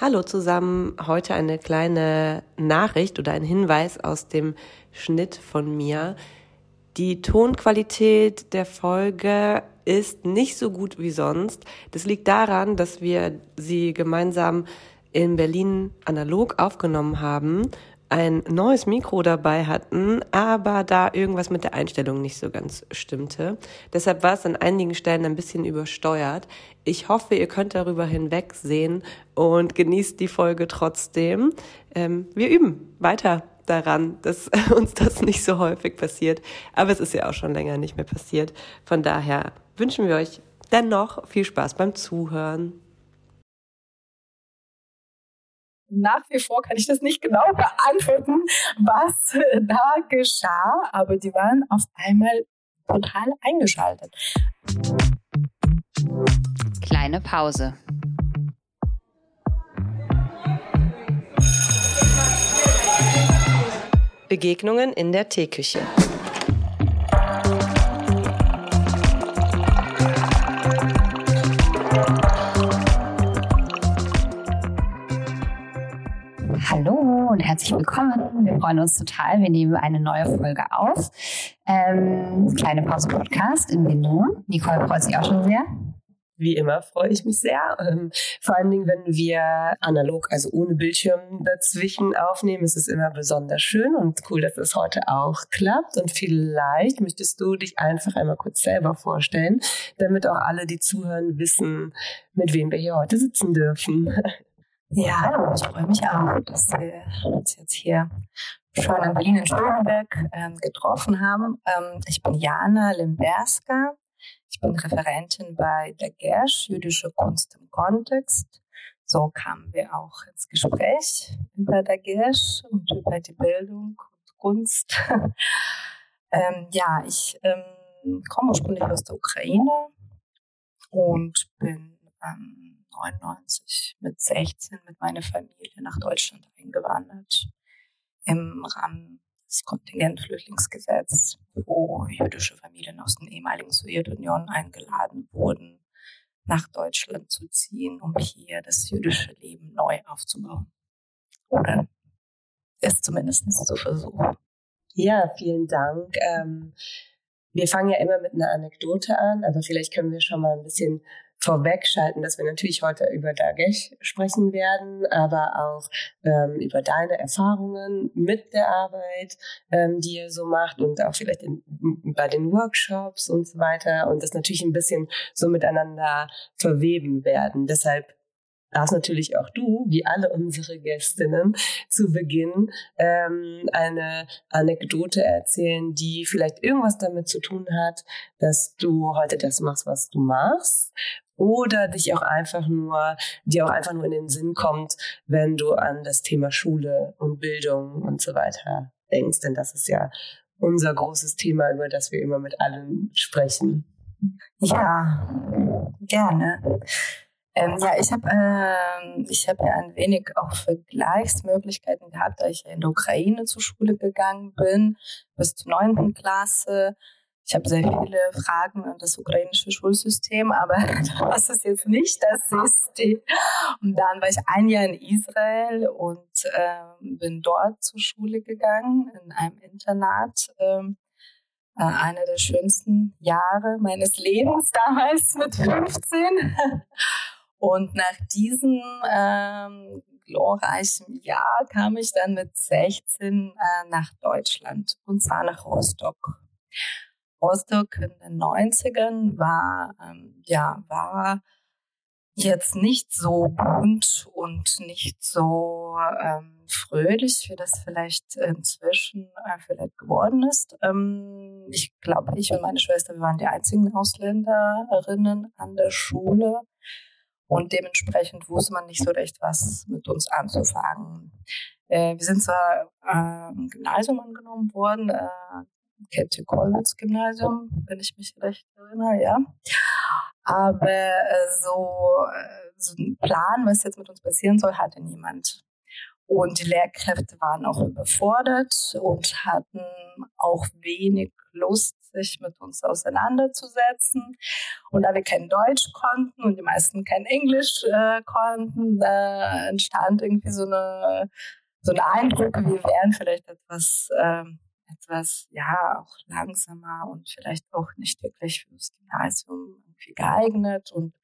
Hallo zusammen, heute eine kleine Nachricht oder ein Hinweis aus dem Schnitt von mir. Die Tonqualität der Folge ist nicht so gut wie sonst. Das liegt daran, dass wir sie gemeinsam in Berlin analog aufgenommen haben ein neues Mikro dabei hatten, aber da irgendwas mit der Einstellung nicht so ganz stimmte. Deshalb war es an einigen Stellen ein bisschen übersteuert. Ich hoffe, ihr könnt darüber hinwegsehen und genießt die Folge trotzdem. Ähm, wir üben weiter daran, dass uns das nicht so häufig passiert. Aber es ist ja auch schon länger nicht mehr passiert. Von daher wünschen wir euch dennoch viel Spaß beim Zuhören nach wie vor kann ich das nicht genau beantworten, was da geschah, aber die waren auf einmal total eingeschaltet. Kleine Pause. Begegnungen in der Teeküche. Und herzlich willkommen. Wir freuen uns total. Wir nehmen eine neue Folge auf. Ähm, kleine Pause Podcast in Berlin. Nicole freut sich auch schon sehr. Wie immer freue ich mich sehr. Ähm, vor allen Dingen, wenn wir analog, also ohne Bildschirm dazwischen aufnehmen, ist es immer besonders schön und cool, dass es heute auch klappt. Und vielleicht möchtest du dich einfach einmal kurz selber vorstellen, damit auch alle, die zuhören, wissen, mit wem wir hier heute sitzen dürfen. Ja, ich freue mich auch, dass wir uns jetzt hier schon in Berlin in Schönberg ähm, getroffen haben. Ähm, ich bin Jana Limberska. Ich bin Referentin bei der Gersch, jüdische Kunst im Kontext. So kamen wir auch ins Gespräch über der Gersch und über die Bildung und Kunst. ähm, ja, ich ähm, komme ursprünglich aus der Ukraine und bin ähm, 1999 mit 16 mit meiner Familie nach Deutschland eingewandert im Rahmen des Kontingentflüchtlingsgesetzes, wo jüdische Familien aus der ehemaligen Sowjetunion eingeladen wurden, nach Deutschland zu ziehen, um hier das jüdische Leben neu aufzubauen. Oder es zumindest zu versuchen. Ja, vielen Dank. Ähm, wir fangen ja immer mit einer Anekdote an, aber vielleicht können wir schon mal ein bisschen vorwegschalten, dass wir natürlich heute über Dagesh sprechen werden, aber auch ähm, über deine Erfahrungen mit der Arbeit, ähm, die ihr so macht und auch vielleicht in, bei den Workshops und so weiter und das natürlich ein bisschen so miteinander verweben werden. Deshalb darfst natürlich auch du, wie alle unsere Gästinnen, zu Beginn ähm, eine Anekdote erzählen, die vielleicht irgendwas damit zu tun hat, dass du heute das machst, was du machst oder dich auch einfach nur, dir auch einfach nur in den Sinn kommt, wenn du an das Thema Schule und Bildung und so weiter denkst, denn das ist ja unser großes Thema, über das wir immer mit allen sprechen. Ja, gerne. Ähm, ja, ich habe ähm, ich hab ja ein wenig auch Vergleichsmöglichkeiten gehabt, da ich in der Ukraine zur Schule gegangen bin, bis zur neunten Klasse ich habe sehr viele Fragen an das ukrainische Schulsystem, aber das ist jetzt nicht das System. Und dann war ich ein Jahr in Israel und ähm, bin dort zur Schule gegangen, in einem Internat. Ähm, äh, einer der schönsten Jahre meines Lebens damals mit 15. Und nach diesem ähm, glorreichen Jahr kam ich dann mit 16 äh, nach Deutschland und zwar nach Rostock. Rostock in den 90ern war, ähm, ja, war jetzt nicht so bunt und nicht so ähm, fröhlich, wie das vielleicht inzwischen äh, vielleicht geworden ist. Ähm, ich glaube, ich und meine Schwester, wir waren die einzigen Ausländerinnen an der Schule. Und dementsprechend wusste man nicht so recht, was mit uns anzufangen. Äh, wir sind zwar äh, im Gymnasium angenommen worden, äh, Käthe Kollwitz Gymnasium, wenn ich mich recht erinnere, ja. Aber äh, so, äh, so einen Plan, was jetzt mit uns passieren soll, hatte niemand. Und die Lehrkräfte waren auch überfordert und hatten auch wenig Lust, sich mit uns auseinanderzusetzen. Und da wir kein Deutsch konnten und die meisten kein Englisch äh, konnten, da entstand irgendwie so eine so ein Eindruck, wir wären vielleicht etwas ähm, etwas, ja, auch langsamer und vielleicht auch nicht wirklich fürs Gymnasium irgendwie geeignet und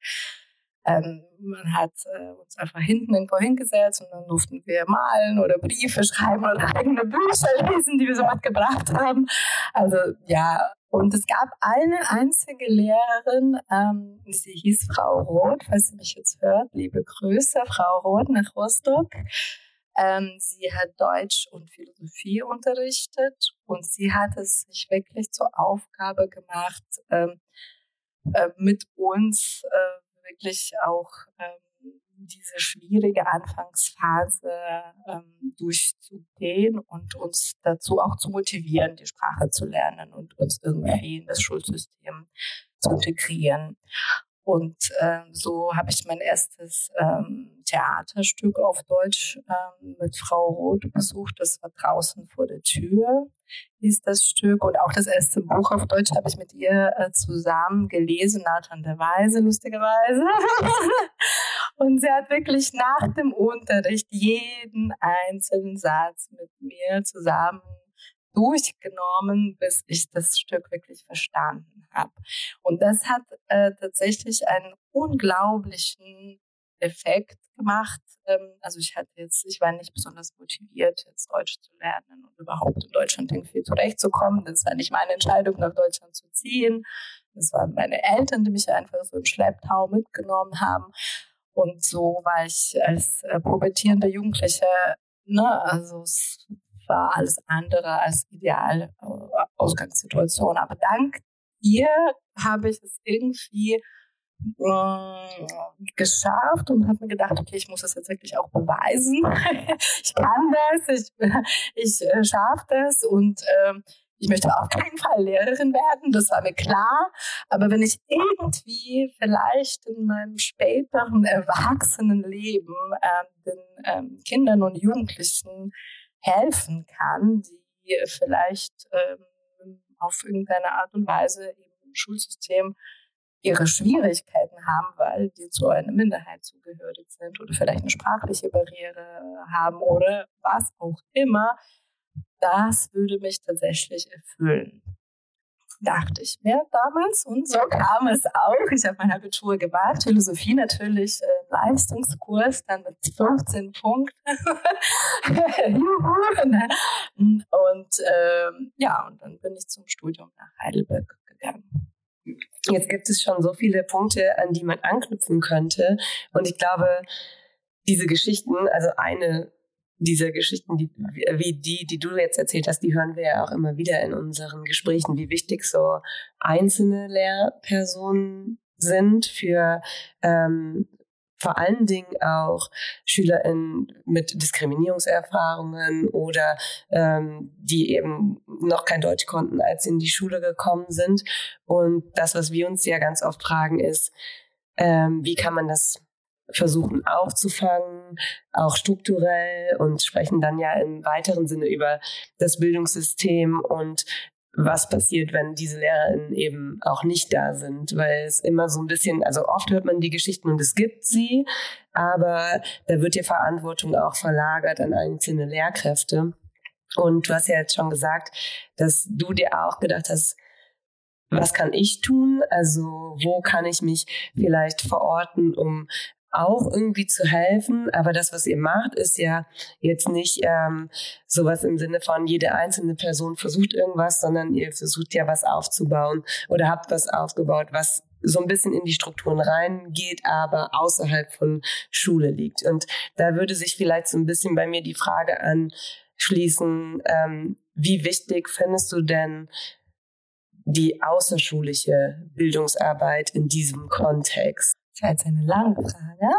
ähm, man hat äh, uns einfach hinten irgendwo hingesetzt und dann durften wir malen oder Briefe schreiben oder eigene Bücher lesen, die wir so mitgebracht haben. Also ja, und es gab eine einzige Lehrerin, ähm, sie hieß Frau Roth, falls sie mich jetzt hört, liebe Grüße, Frau Roth nach Rostock. Ähm, sie hat Deutsch und Philosophie unterrichtet und sie hat es sich wirklich zur Aufgabe gemacht, ähm, äh, mit uns äh, wirklich auch ähm, diese schwierige Anfangsphase ähm, durchzugehen und uns dazu auch zu motivieren, die Sprache zu lernen und uns irgendwie in das Schulsystem zu integrieren. Und äh, so habe ich mein erstes ähm, Theaterstück auf Deutsch ähm, mit Frau Roth besucht. Das war draußen vor der Tür, hieß das Stück. Und auch das erste Buch auf Deutsch habe ich mit ihr äh, zusammen gelesen, Nathan der Weise, lustigerweise. Und sie hat wirklich nach dem Unterricht jeden einzelnen Satz mit mir zusammen durchgenommen, bis ich das Stück wirklich verstanden habe. Und das hat äh, tatsächlich einen unglaublichen Effekt gemacht. Ähm, also ich hatte jetzt, ich war nicht besonders motiviert, jetzt Deutsch zu lernen und überhaupt in Deutschland irgendwie zurechtzukommen. Das war nicht meine Entscheidung, nach Deutschland zu ziehen. Das waren meine Eltern, die mich einfach so im Schlepptau mitgenommen haben. Und so war ich als äh, pubertierende Jugendliche, ne, also war alles andere als ideal äh, Ausgangssituation. Aber dank ihr habe ich es irgendwie äh, geschafft und habe mir gedacht, okay, ich muss das jetzt wirklich auch beweisen. ich kann das, ich, ich äh, schaffe das und äh, ich möchte auf keinen Fall Lehrerin werden, das war mir klar. Aber wenn ich irgendwie vielleicht in meinem späteren Erwachsenenleben äh, den ähm, Kindern und Jugendlichen helfen kann, die vielleicht ähm, auf irgendeine Art und Weise im Schulsystem ihre Schwierigkeiten haben, weil die zu einer Minderheit zugehörig sind oder vielleicht eine sprachliche Barriere haben oder was auch immer, das würde mich tatsächlich erfüllen dachte ich mir damals. Und so kam es auch. Ich habe mein Abitur gemacht, Philosophie natürlich, äh, Leistungskurs, dann mit 15 Punkten. Und ähm, ja, und dann bin ich zum Studium nach Heidelberg gegangen. Jetzt gibt es schon so viele Punkte, an die man anknüpfen könnte. Und ich glaube, diese Geschichten, also eine diese Geschichten, die, wie die, die du jetzt erzählt hast, die hören wir ja auch immer wieder in unseren Gesprächen, wie wichtig so einzelne Lehrpersonen sind für ähm, vor allen Dingen auch SchülerInnen mit Diskriminierungserfahrungen oder ähm, die eben noch kein Deutsch konnten, als sie in die Schule gekommen sind. Und das, was wir uns ja ganz oft fragen, ist, ähm, wie kann man das versuchen aufzufangen, auch strukturell und sprechen dann ja im weiteren Sinne über das Bildungssystem und was passiert, wenn diese LehrerInnen eben auch nicht da sind, weil es immer so ein bisschen, also oft hört man die Geschichten und es gibt sie, aber da wird ja Verantwortung auch verlagert an einzelne Lehrkräfte. Und du hast ja jetzt schon gesagt, dass du dir auch gedacht hast, was kann ich tun? Also wo kann ich mich vielleicht verorten, um auch irgendwie zu helfen. Aber das, was ihr macht, ist ja jetzt nicht ähm, sowas im Sinne von jede einzelne Person versucht irgendwas, sondern ihr versucht ja was aufzubauen oder habt was aufgebaut, was so ein bisschen in die Strukturen reingeht, aber außerhalb von Schule liegt. Und da würde sich vielleicht so ein bisschen bei mir die Frage anschließen, ähm, wie wichtig findest du denn die außerschulische Bildungsarbeit in diesem Kontext? Das war jetzt eine lange Frage.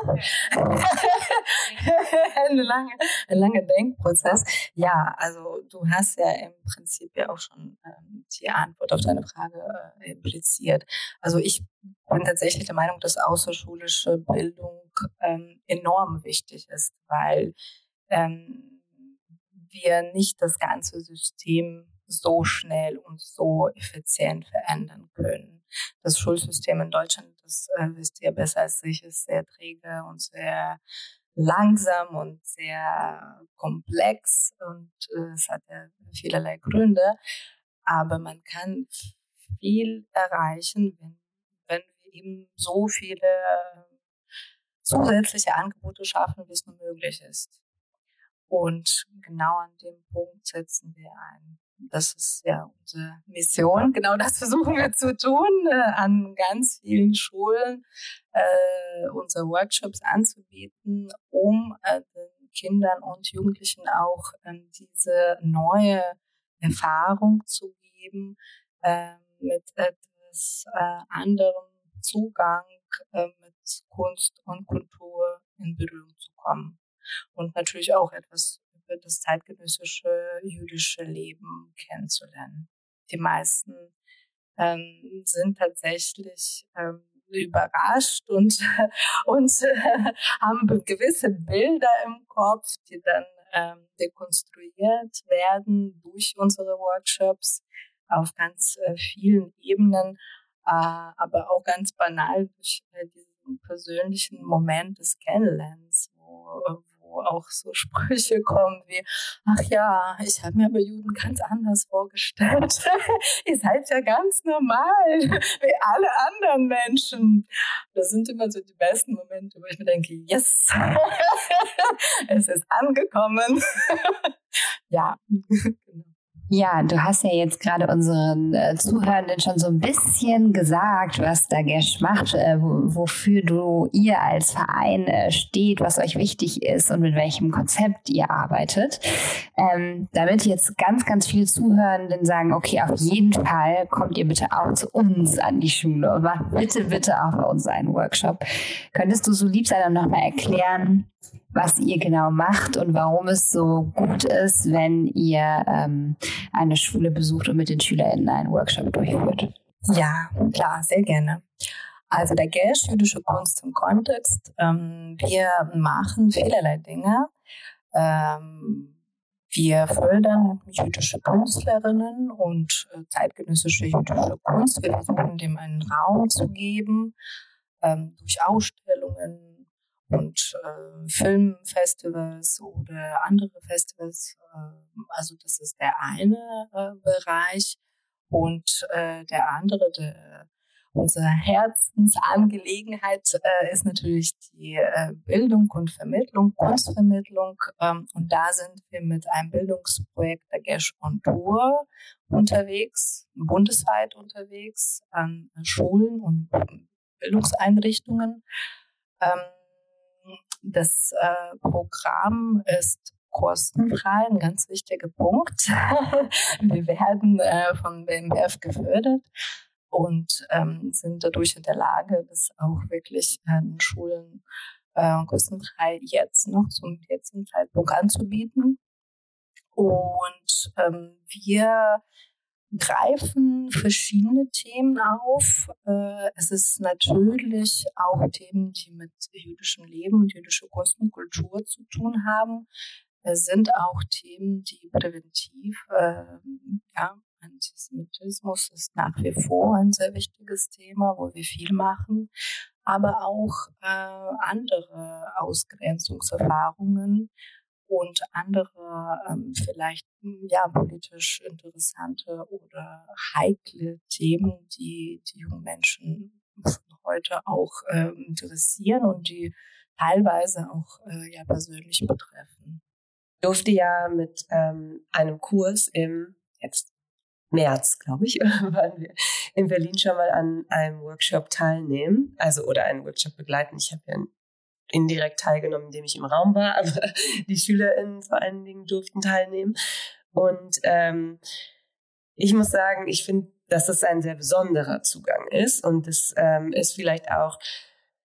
eine lange, ein langer Denkprozess. Ja, also du hast ja im Prinzip ja auch schon ähm, die Antwort auf deine Frage äh, impliziert. Also ich bin tatsächlich der Meinung, dass außerschulische Bildung ähm, enorm wichtig ist, weil ähm, wir nicht das ganze System so schnell und so effizient verändern können. Das Schulsystem in Deutschland, das äh, wisst ihr besser als ich, ist sehr träge und sehr langsam und sehr komplex und äh, es hat ja vielerlei Gründe. Aber man kann viel erreichen, wenn, wenn wir eben so viele zusätzliche Angebote schaffen, wie es nur möglich ist. Und genau an dem Punkt setzen wir ein. Das ist ja unsere Mission. Genau das versuchen wir zu tun, äh, an ganz vielen Schulen äh, unsere Workshops anzubieten, um äh, den Kindern und Jugendlichen auch ähm, diese neue Erfahrung zu geben, äh, mit etwas äh, anderem Zugang, äh, mit Kunst und Kultur in Berührung zu kommen und natürlich auch etwas das zeitgenössische jüdische Leben kennenzulernen. Die meisten ähm, sind tatsächlich ähm, überrascht und, und äh, haben gewisse Bilder im Kopf, die dann ähm, dekonstruiert werden durch unsere Workshops auf ganz äh, vielen Ebenen, äh, aber auch ganz banal durch äh, diesen persönlichen Moment des Kennenlernens, wo, auch so Sprüche kommen wie, ach ja, ich habe mir aber Juden ganz anders vorgestellt. Ihr seid ja ganz normal, wie alle anderen Menschen. Das sind immer so die besten Momente, wo ich mir denke, yes, es ist angekommen. ja, genau. Ja, du hast ja jetzt gerade unseren äh, Zuhörenden schon so ein bisschen gesagt, was da Gesch macht, äh, wofür du ihr als Verein äh, steht, was euch wichtig ist und mit welchem Konzept ihr arbeitet. Ähm, damit jetzt ganz, ganz viele Zuhörenden sagen, okay, auf jeden Fall kommt ihr bitte auch zu uns an die Schule und macht bitte, bitte auch bei uns einen Workshop. Könntest du so lieb sein und nochmal erklären, was ihr genau macht und warum es so gut ist, wenn ihr ähm, eine Schule besucht und mit den SchülerInnen einen Workshop durchführt. Ja, klar, sehr gerne. Also der Gesch, jüdische Kunst im Kontext. Ähm, wir machen vielerlei Dinge. Ähm, wir fördern jüdische Künstlerinnen und äh, zeitgenössische jüdische Kunst. Wir versuchen dem einen Raum zu geben ähm, durch Ausstellungen, und äh, Filmfestivals oder andere Festivals. Äh, also das ist der eine äh, Bereich und äh, der andere, der, unsere Herzensangelegenheit äh, ist natürlich die äh, Bildung und Vermittlung, Kunstvermittlung. Ähm, und da sind wir mit einem Bildungsprojekt der Gesch on Tour unterwegs, bundesweit unterwegs an Schulen und Bildungseinrichtungen. Ähm, das äh, Programm ist kostenfrei, ein ganz wichtiger Punkt. Wir werden äh, von BMBF gefördert und ähm, sind dadurch in der Lage, das auch wirklich an Schulen äh, kostenfrei jetzt noch zum jetzigen Zeitpunkt anzubieten. Und ähm, wir greifen verschiedene Themen auf. Äh, es ist natürlich auch Themen, die mit jüdischem Leben und jüdischer Kunst und Kultur zu tun haben. Es sind auch Themen, die präventiv, äh, ja, Antisemitismus ist nach wie vor ein sehr wichtiges Thema, wo wir viel machen, aber auch äh, andere Ausgrenzungserfahrungen, und andere ähm, vielleicht hm, ja politisch interessante oder heikle Themen, die die jungen Menschen heute auch ähm, interessieren und die teilweise auch äh, ja persönlich betreffen. Ich durfte ja mit ähm, einem Kurs im jetzt März, glaube ich, waren wir in Berlin schon mal an einem Workshop teilnehmen, also oder einen Workshop begleiten. Ich habe ja indirekt teilgenommen, indem ich im Raum war, aber die SchülerInnen vor allen Dingen durften teilnehmen. Und ähm, ich muss sagen, ich finde, dass das ein sehr besonderer Zugang ist und das ähm, ist vielleicht auch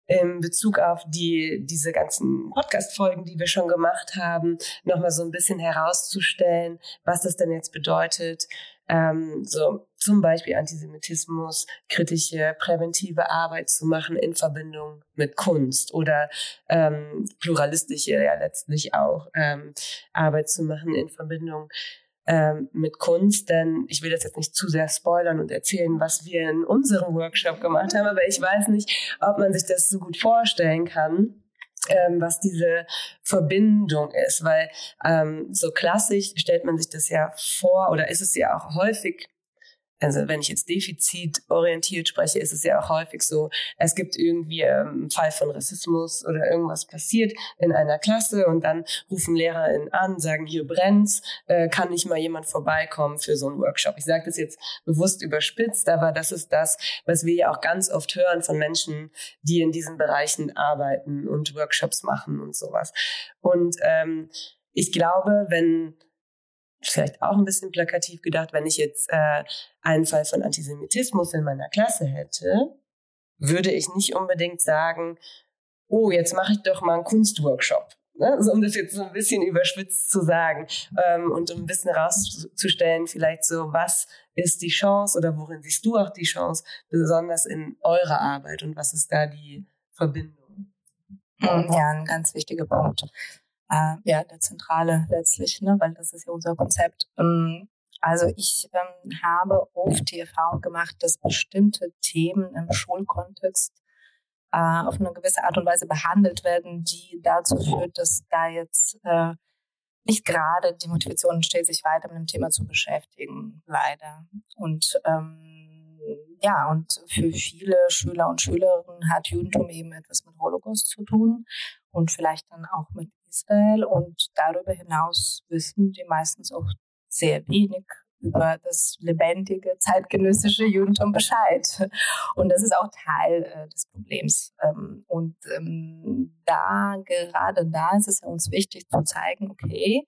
in Bezug auf die, diese ganzen Podcast-Folgen, die wir schon gemacht haben, nochmal so ein bisschen herauszustellen, was das denn jetzt bedeutet, ähm, so zum Beispiel Antisemitismus, kritische, präventive Arbeit zu machen in Verbindung mit Kunst oder ähm, pluralistische ja letztlich auch ähm, Arbeit zu machen in Verbindung ähm, mit Kunst, denn ich will das jetzt nicht zu sehr spoilern und erzählen, was wir in unserem Workshop gemacht haben, aber ich weiß nicht, ob man sich das so gut vorstellen kann. Ähm, was diese Verbindung ist, weil ähm, so klassisch stellt man sich das ja vor oder ist es ja auch häufig also wenn ich jetzt defizitorientiert spreche, ist es ja auch häufig so, es gibt irgendwie ähm, einen Fall von Rassismus oder irgendwas passiert in einer Klasse und dann rufen LehrerInnen an, sagen, hier brennt's, äh, kann nicht mal jemand vorbeikommen für so einen Workshop. Ich sage das jetzt bewusst überspitzt, aber das ist das, was wir ja auch ganz oft hören von Menschen, die in diesen Bereichen arbeiten und Workshops machen und sowas. Und ähm, ich glaube, wenn vielleicht auch ein bisschen plakativ gedacht, wenn ich jetzt äh, einen Fall von Antisemitismus in meiner Klasse hätte, würde ich nicht unbedingt sagen, oh, jetzt mache ich doch mal einen Kunstworkshop. Ne? Also, um das jetzt so ein bisschen überschwitzt zu sagen ähm, und um ein bisschen herauszustellen, vielleicht so, was ist die Chance oder worin siehst du auch die Chance, besonders in eurer Arbeit und was ist da die Verbindung? Hm, ja, ein ganz wichtiger Punkt äh, ja, der Zentrale letztlich, ne, weil das ist ja unser Konzept. Ähm, also ich ähm, habe oft die Erfahrung gemacht, dass bestimmte Themen im Schulkontext äh, auf eine gewisse Art und Weise behandelt werden, die dazu führt, dass da jetzt äh, nicht gerade die Motivation entsteht, sich weiter mit dem Thema zu beschäftigen, leider. Und ähm, ja, und für viele Schüler und Schülerinnen hat Judentum eben etwas mit Holocaust zu tun und vielleicht dann auch mit Israel. Und darüber hinaus wissen die meistens auch sehr wenig über das lebendige zeitgenössische Judentum Bescheid. Und das ist auch Teil äh, des Problems. Ähm, und ähm, da, gerade da ist es uns wichtig zu zeigen, okay,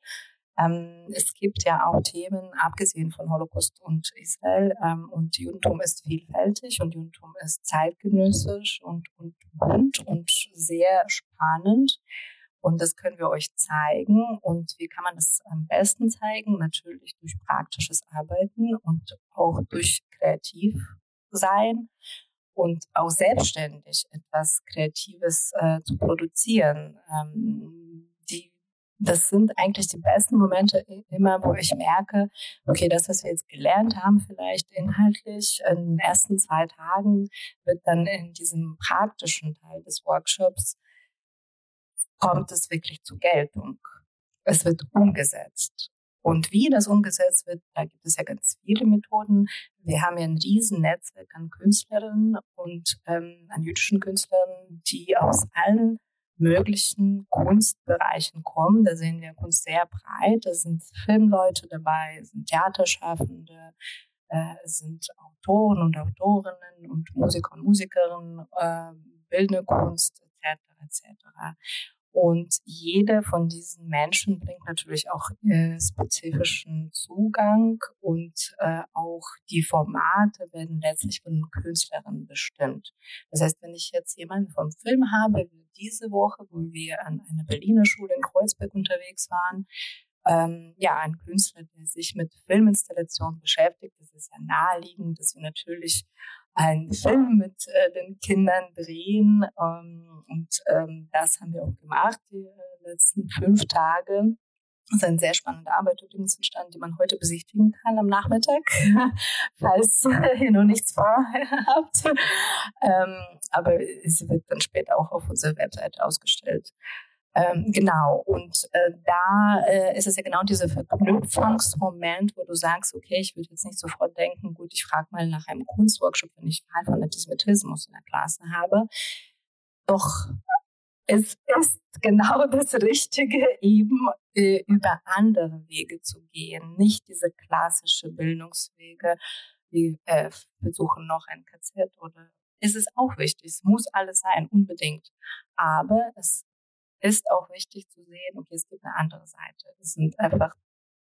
ähm, es gibt ja auch Themen, abgesehen von Holocaust und Israel, ähm, und Judentum ist vielfältig und Judentum ist zeitgenössisch und, und bunt und sehr spannend. Und das können wir euch zeigen. Und wie kann man das am besten zeigen? Natürlich durch praktisches Arbeiten und auch durch kreativ sein und auch selbstständig etwas Kreatives äh, zu produzieren. Ähm, die, das sind eigentlich die besten Momente immer, wo ich merke, okay, das, was wir jetzt gelernt haben, vielleicht inhaltlich in den ersten zwei Tagen, wird dann in diesem praktischen Teil des Workshops kommt es wirklich zur Geltung. Es wird umgesetzt. Und wie das umgesetzt wird, da gibt es ja ganz viele Methoden. Wir haben ja ein riesen Netzwerk an Künstlerinnen und ähm, an jüdischen Künstlern, die aus allen möglichen Kunstbereichen kommen. Da sehen wir Kunst sehr breit. Da sind Filmleute dabei, sind Theaterschaffende, äh, sind Autoren und Autorinnen und Musiker und Musikerinnen, äh, bildende Kunst etc. etc. Und jede von diesen Menschen bringt natürlich auch äh, spezifischen Zugang und äh, auch die Formate werden letztlich von Künstlerinnen bestimmt. Das heißt, wenn ich jetzt jemanden vom Film habe, wie diese Woche, wo wir an einer Berliner Schule in Kreuzberg unterwegs waren, ähm, ja, ein Künstler, der sich mit Filminstallationen beschäftigt, das ist ja naheliegend, dass wir natürlich einen Film mit äh, den Kindern drehen. Ähm, und ähm, das haben wir auch gemacht, die äh, letzten fünf Tage. Das ist eine sehr spannende Arbeit übrigens entstanden, die man heute besichtigen kann am Nachmittag, falls ihr noch nichts vorhabt. Ähm, aber es wird dann später auch auf unserer Webseite ausgestellt. Ähm, genau, und äh, da äh, ist es ja genau dieser Verknüpfungsmoment, wo du sagst, okay, ich würde jetzt nicht sofort denken, gut, ich frage mal nach einem Kunstworkshop, wenn ich Fall von Antisemitismus in der Klasse habe. Doch es ist genau das Richtige, eben äh, über andere Wege zu gehen, nicht diese klassische Bildungswege, wie äh, besuchen noch ein KZ oder es ist auch wichtig, es muss alles sein, unbedingt. Aber es ist auch wichtig zu sehen, okay, es gibt eine andere Seite. Es sind einfach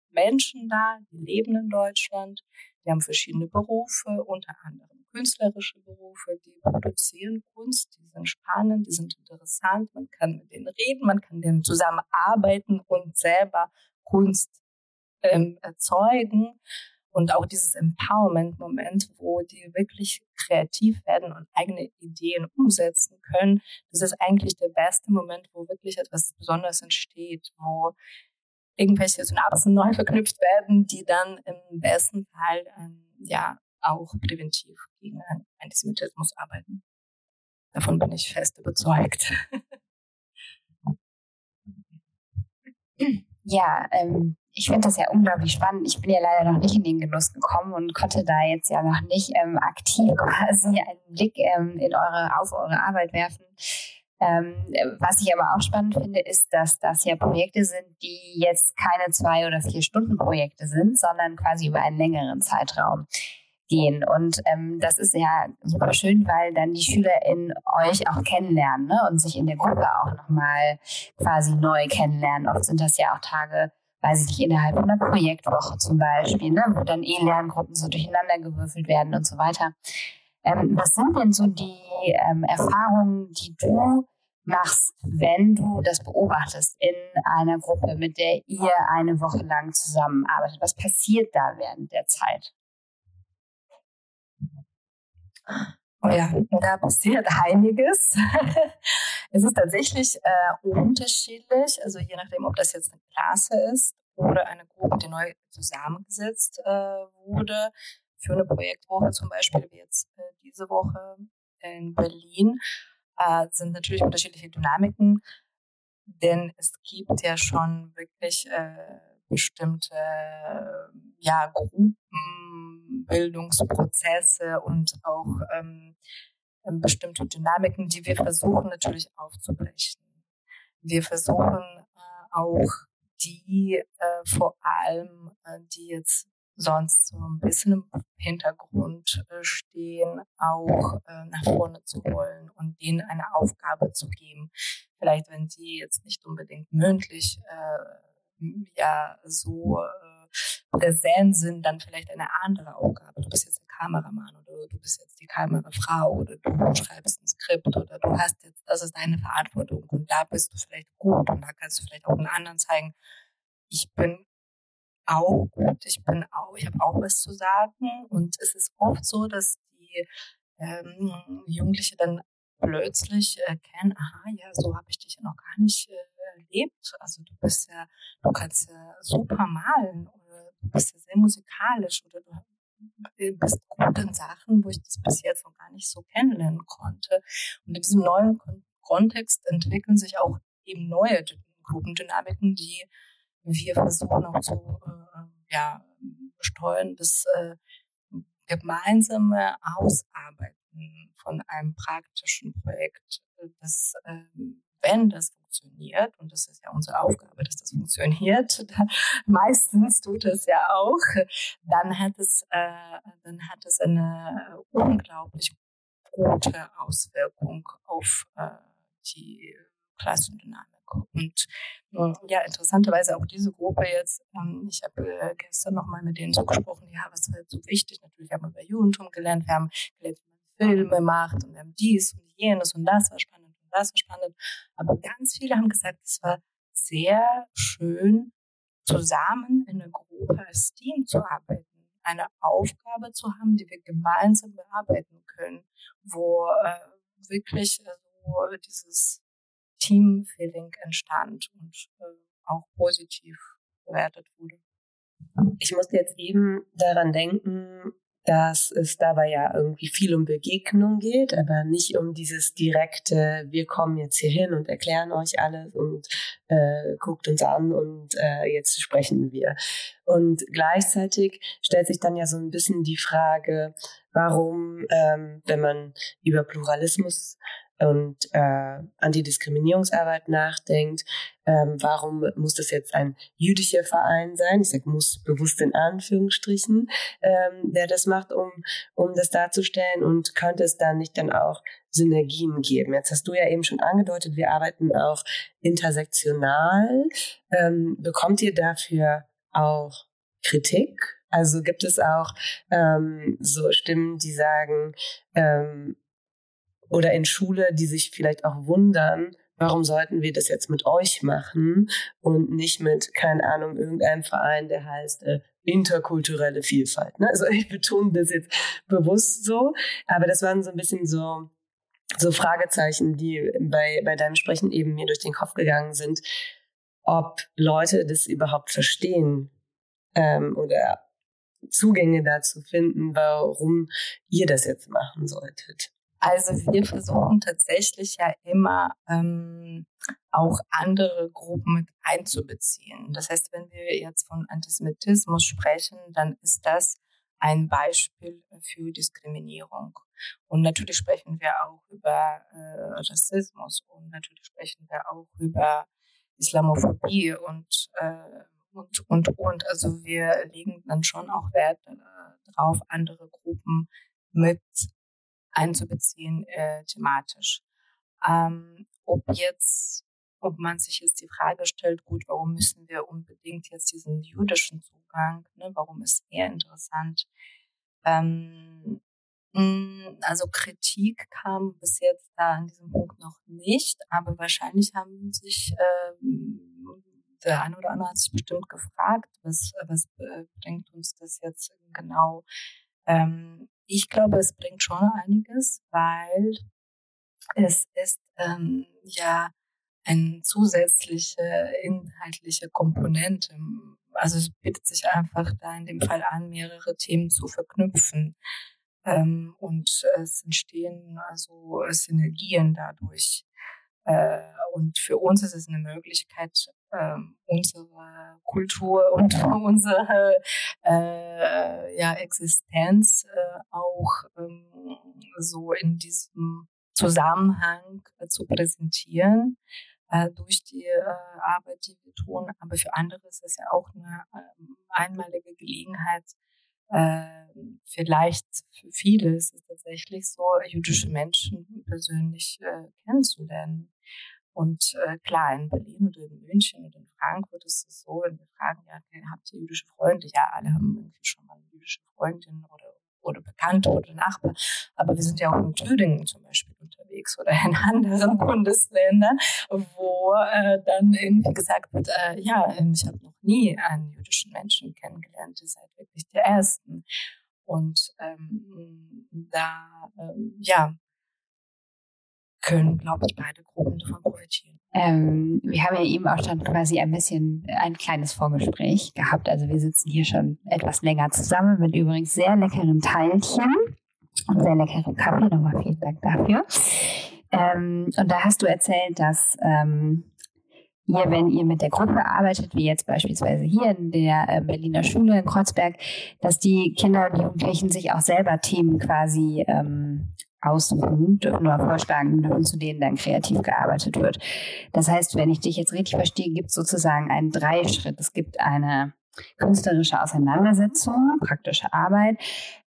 Menschen da, die leben in Deutschland, die haben verschiedene Berufe, unter anderem künstlerische Berufe, die produzieren Kunst, die sind spannend, die sind interessant, man kann mit denen reden, man kann mit denen zusammenarbeiten und selber Kunst ähm, erzeugen und auch dieses Empowerment-Moment, wo die wirklich kreativ werden und eigene Ideen umsetzen können, das ist eigentlich der beste Moment, wo wirklich etwas Besonderes entsteht, wo irgendwelche Synapsen neu verknüpft werden, die dann im besten Fall ähm, ja auch präventiv gegen Antisemitismus arbeiten. Davon bin ich fest überzeugt. Ja, ähm, ich finde das ja unglaublich spannend. Ich bin ja leider noch nicht in den Genuss gekommen und konnte da jetzt ja noch nicht ähm, aktiv quasi einen Blick ähm, in eure, auf eure Arbeit werfen. Ähm, was ich aber auch spannend finde, ist, dass das ja Projekte sind, die jetzt keine zwei oder vier Stunden Projekte sind, sondern quasi über einen längeren Zeitraum gehen. Und ähm, das ist ja super schön, weil dann die Schüler in euch auch kennenlernen ne? und sich in der Gruppe auch nochmal quasi neu kennenlernen. Oft sind das ja auch Tage, weiß ich nicht, innerhalb einer Projektwoche zum Beispiel, ne? wo dann eh Lerngruppen so durcheinander gewürfelt werden und so weiter. Ähm, was sind denn so die ähm, Erfahrungen, die du machst, wenn du das beobachtest in einer Gruppe, mit der ihr eine Woche lang zusammenarbeitet? Was passiert da während der Zeit? Oh ja, da passiert einiges. es ist tatsächlich äh, unterschiedlich, also je nachdem, ob das jetzt eine Klasse ist oder eine Gruppe, die neu zusammengesetzt äh, wurde. Für eine Projektwoche zum Beispiel, wie jetzt äh, diese Woche in Berlin, äh, sind natürlich unterschiedliche Dynamiken, denn es gibt ja schon wirklich äh, bestimmte ja, Gruppenbildungsprozesse und auch ähm, ähm, bestimmte Dynamiken, die wir versuchen natürlich aufzubrechen. Wir versuchen äh, auch die äh, vor allem, äh, die jetzt sonst so ein bisschen im Hintergrund äh, stehen, auch äh, nach vorne zu holen und denen eine Aufgabe zu geben. Vielleicht, wenn die jetzt nicht unbedingt mündlich äh, ja so präsent sind, dann vielleicht eine andere Aufgabe. Du bist jetzt der Kameramann oder du bist jetzt die Kamerafrau oder du schreibst ein Skript oder du hast jetzt, das ist deine Verantwortung und da bist du vielleicht gut und da kannst du vielleicht auch einen anderen zeigen, ich bin auch gut, ich bin auch, ich habe auch was zu sagen. Und es ist oft so, dass die ähm, Jugendliche dann plötzlich erkennen, aha, ja, so habe ich dich ja noch gar nicht äh, erlebt. Also du bist ja, du kannst ja super malen oder du bist ja sehr musikalisch oder du bist gut in Sachen, wo ich das bis jetzt noch gar nicht so kennenlernen konnte. Und in diesem neuen Kontext entwickeln sich auch eben neue Gruppendynamiken, die wir versuchen auch zu äh, ja, besteuern, das äh, gemeinsame Ausarbeiten von einem praktischen Projekt, das, äh, wenn das funktioniert, und das ist ja unsere Aufgabe, dass das funktioniert, meistens tut es ja auch, dann hat es, äh, dann hat es eine unglaublich gute Auswirkung auf äh, die Klassendynamik. Und ja, interessanterweise auch diese Gruppe jetzt, ähm, ich habe äh, gestern nochmal mit denen so gesprochen, ja, was ist halt so wichtig? Natürlich haben wir über Judentum gelernt, wir haben gelernt, wie man Filme macht und wir haben dies und jenes und das war spannend das war spannend. Aber ganz viele haben gesagt, es war sehr schön, zusammen in einer Gruppe als Team zu arbeiten eine Aufgabe zu haben, die wir gemeinsam bearbeiten können, wo äh, wirklich äh, so dieses Team-Feeling entstand und äh, auch positiv bewertet wurde. Ich musste jetzt eben daran denken, dass es dabei ja irgendwie viel um Begegnung geht, aber nicht um dieses direkte, wir kommen jetzt hier hin und erklären euch alles und äh, guckt uns an und äh, jetzt sprechen wir. Und gleichzeitig stellt sich dann ja so ein bisschen die Frage, warum, ähm, wenn man über Pluralismus und äh, Antidiskriminierungsarbeit nachdenkt, ähm, warum muss das jetzt ein jüdischer Verein sein? Ich sage muss bewusst in Anführungsstrichen, ähm, der das macht, um um das darzustellen und könnte es dann nicht dann auch Synergien geben? Jetzt hast du ja eben schon angedeutet, wir arbeiten auch intersektional. Ähm, bekommt ihr dafür auch Kritik? Also gibt es auch ähm, so Stimmen, die sagen, ähm, oder in Schule, die sich vielleicht auch wundern, warum sollten wir das jetzt mit euch machen und nicht mit, keine Ahnung, irgendeinem Verein, der heißt äh, interkulturelle Vielfalt. Ne? Also ich betone das jetzt bewusst so, aber das waren so ein bisschen so so Fragezeichen, die bei, bei deinem Sprechen eben mir durch den Kopf gegangen sind. ob Leute das überhaupt verstehen ähm, oder Zugänge dazu finden, warum ihr das jetzt machen solltet. Also wir versuchen tatsächlich ja immer ähm, auch andere Gruppen mit einzubeziehen. Das heißt, wenn wir jetzt von Antisemitismus sprechen, dann ist das ein Beispiel für Diskriminierung. Und natürlich sprechen wir auch über äh, Rassismus und natürlich sprechen wir auch über Islamophobie und äh, und, und, und. Also wir legen dann schon auch Wert äh, darauf, andere Gruppen mit einzubeziehen äh, thematisch. Ähm, ob jetzt, ob man sich jetzt die Frage stellt, gut, warum müssen wir unbedingt jetzt diesen jüdischen Zugang, ne, warum ist er interessant? Ähm, hm, also Kritik kam bis jetzt da an diesem Punkt noch nicht, aber wahrscheinlich haben sich ähm, der eine oder andere hat sich bestimmt gefragt, was, was bringt uns das jetzt genau? Ähm, ich glaube, es bringt schon einiges, weil es ist ähm, ja eine zusätzliche inhaltliche Komponente. Also es bietet sich einfach da in dem Fall an, mehrere Themen zu verknüpfen. Ähm, und es entstehen also Synergien dadurch. Äh, und für uns ist es eine Möglichkeit, äh, unsere Kultur und unsere äh, ja, Existenz äh, auch ähm, so in diesem Zusammenhang zu präsentieren durch die Arbeit, die wir tun. Aber für andere ist es ja auch eine äh, einmalige Gelegenheit, äh, vielleicht für viele ist es tatsächlich so, jüdische Menschen persönlich äh, kennenzulernen. Und äh, klar, in Berlin oder in München oder in Frankfurt ist es so, wenn wir fragen, ja, habt ihr jüdische Freunde? Ja, alle haben irgendwie schon mal jüdische Freundin oder oder Bekannte oder Nachbarn. Aber wir sind ja auch in Thüringen zum Beispiel unterwegs oder in anderen Bundesländern, wo äh, dann irgendwie gesagt wird, äh, ja, ähm, ich habe noch nie einen jüdischen Menschen kennengelernt, ihr seid wirklich der Ersten. Und ähm, da, ähm, ja, können, glaube ich, beide Gruppen davon profitieren. Ähm, wir haben ja eben auch schon quasi ein bisschen ein kleines Vorgespräch gehabt. Also wir sitzen hier schon etwas länger zusammen mit übrigens sehr leckeren Teilchen und sehr leckerem Kaffee. Nochmal vielen Dank dafür. Ähm, und da hast du erzählt, dass ähm, ihr, wenn ihr mit der Gruppe arbeitet, wie jetzt beispielsweise hier in der äh, Berliner Schule in Kreuzberg, dass die Kinder und Jugendlichen sich auch selber Themen quasi ähm, aussuchen dürfen oder vorschlagen dürfen, zu denen dann kreativ gearbeitet wird. Das heißt, wenn ich dich jetzt richtig verstehe, gibt es sozusagen einen Dreischritt. Es gibt eine künstlerische Auseinandersetzung, praktische Arbeit.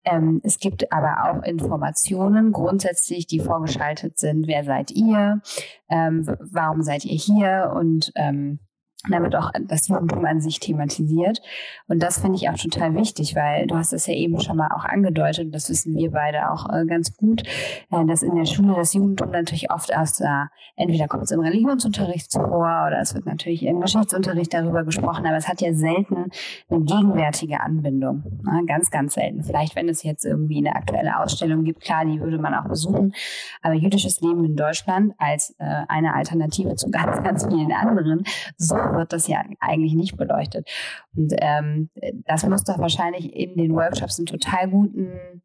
Ähm, es gibt aber auch Informationen grundsätzlich, die vorgeschaltet sind. Wer seid ihr? Ähm, warum seid ihr hier? Und ähm, damit auch das Judentum an sich thematisiert. Und das finde ich auch total wichtig, weil du hast es ja eben schon mal auch angedeutet, das wissen wir beide auch äh, ganz gut, äh, dass in der Schule das Judentum natürlich oft aus, äh, entweder kommt es im Religionsunterricht vor oder es wird natürlich im Geschichtsunterricht darüber gesprochen, aber es hat ja selten eine gegenwärtige Anbindung. Ne? Ganz, ganz selten. Vielleicht, wenn es jetzt irgendwie eine aktuelle Ausstellung gibt, klar, die würde man auch besuchen. Aber jüdisches Leben in Deutschland als äh, eine Alternative zu ganz, ganz vielen anderen, so wird das ja eigentlich nicht beleuchtet. Und ähm, das muss doch wahrscheinlich in den Workshops einen total guten,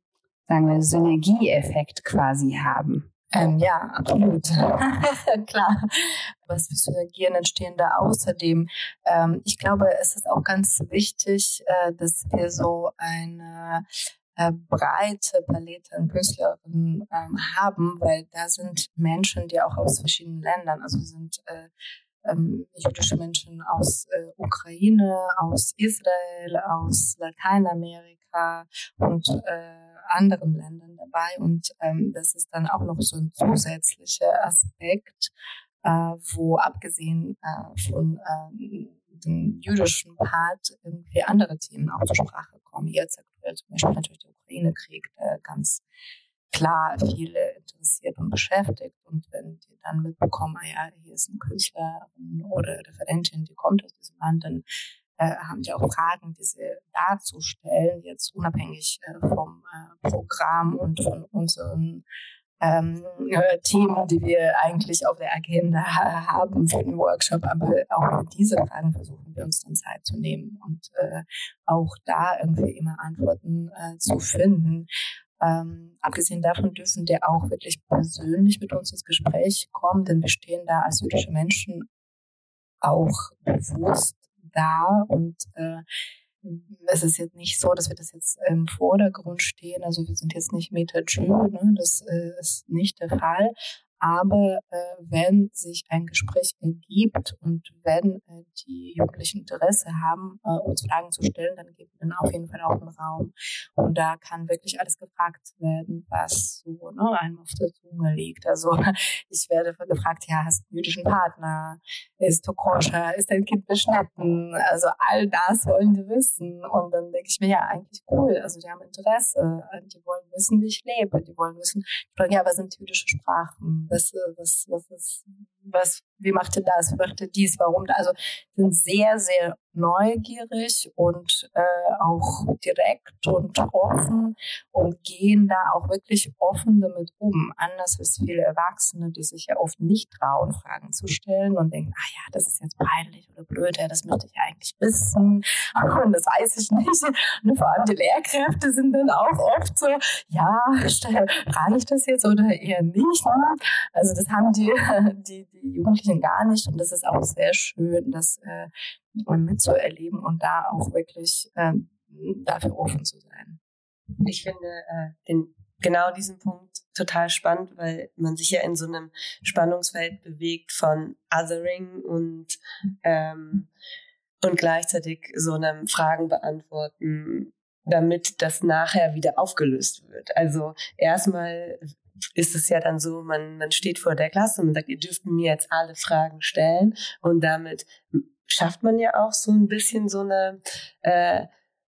sagen wir, Synergieeffekt quasi haben. Ähm, ja, absolut. Klar. Was für Synergien entstehen da außerdem? Ähm, ich glaube, es ist auch ganz wichtig, äh, dass wir so eine äh, breite Palette an Künstlerinnen ähm, haben, weil da sind Menschen, die auch aus verschiedenen Ländern, also sind äh, ähm, jüdische Menschen aus äh, Ukraine, aus Israel, aus Lateinamerika und äh, anderen Ländern dabei. Und ähm, das ist dann auch noch so ein zusätzlicher Aspekt, äh, wo abgesehen äh, von äh, dem jüdischen Part irgendwie andere Themen auch zur Sprache kommen. Jetzt aktuell zum Beispiel natürlich der Ukraine-Krieg, der ganz klar viele interessiert und beschäftigt. Und wenn die dann mitbekommen, ah ja, hier ist eine Künstlerin oder Referentin, die kommt aus diesem Land, dann äh, haben die auch Fragen, diese darzustellen, jetzt unabhängig äh, vom äh, Programm und von unseren ähm, äh, Themen, die wir eigentlich auf der Agenda haben für den Workshop. Aber auch für diese Fragen versuchen wir uns dann Zeit zu nehmen und äh, auch da irgendwie immer Antworten äh, zu finden. Ähm, abgesehen davon dürfen der auch wirklich persönlich mit uns ins Gespräch kommen, denn wir stehen da als jüdische Menschen auch bewusst da und äh, es ist jetzt nicht so, dass wir das jetzt im Vordergrund stehen. Also wir sind jetzt nicht Meta-Jew, ne? das äh, ist nicht der Fall. Aber äh, wenn sich ein Gespräch ergibt und wenn äh, die Jugendlichen Interesse haben, äh, uns Fragen zu stellen, dann geben wir auf jeden Fall auch einen Raum. Und da kann wirklich alles gefragt werden, was so ne, einem auf der Zunge liegt. Also ich werde gefragt, ja, hast du einen jüdischen Partner? Ist du koscher? Ist dein Kind beschnitten? Also all das wollen die wissen. Und dann denke ich mir, ja, eigentlich cool. Also die haben Interesse. Die wollen wissen, wie ich lebe. Die wollen wissen, ja, was sind jüdische Sprachen? Was, was, was was, wie macht ihr das, wie macht ihr dies, warum? Also sind sehr, sehr neugierig und äh, auch direkt und offen und gehen da auch wirklich offen damit um. Anders als viele Erwachsene, die sich ja oft nicht trauen, Fragen zu stellen und denken, ah ja, das ist jetzt peinlich oder blöd, ja, das müsste ich eigentlich wissen und das weiß ich nicht. Und vor allem die Lehrkräfte sind dann auch oft so, ja, frage ich das jetzt oder eher nicht. Also das haben die, die, die Jugendlichen gar nicht und das ist auch sehr schön, dass äh, mitzuerleben und da auch wirklich äh, dafür offen zu sein. Ich finde äh, den, genau diesen Punkt total spannend, weil man sich ja in so einem Spannungsfeld bewegt von Othering und ähm, und gleichzeitig so einem Fragen beantworten, damit das nachher wieder aufgelöst wird. Also erstmal ist es ja dann so, man, man steht vor der Klasse und man sagt, ihr dürft mir jetzt alle Fragen stellen und damit schafft man ja auch so ein bisschen so eine äh,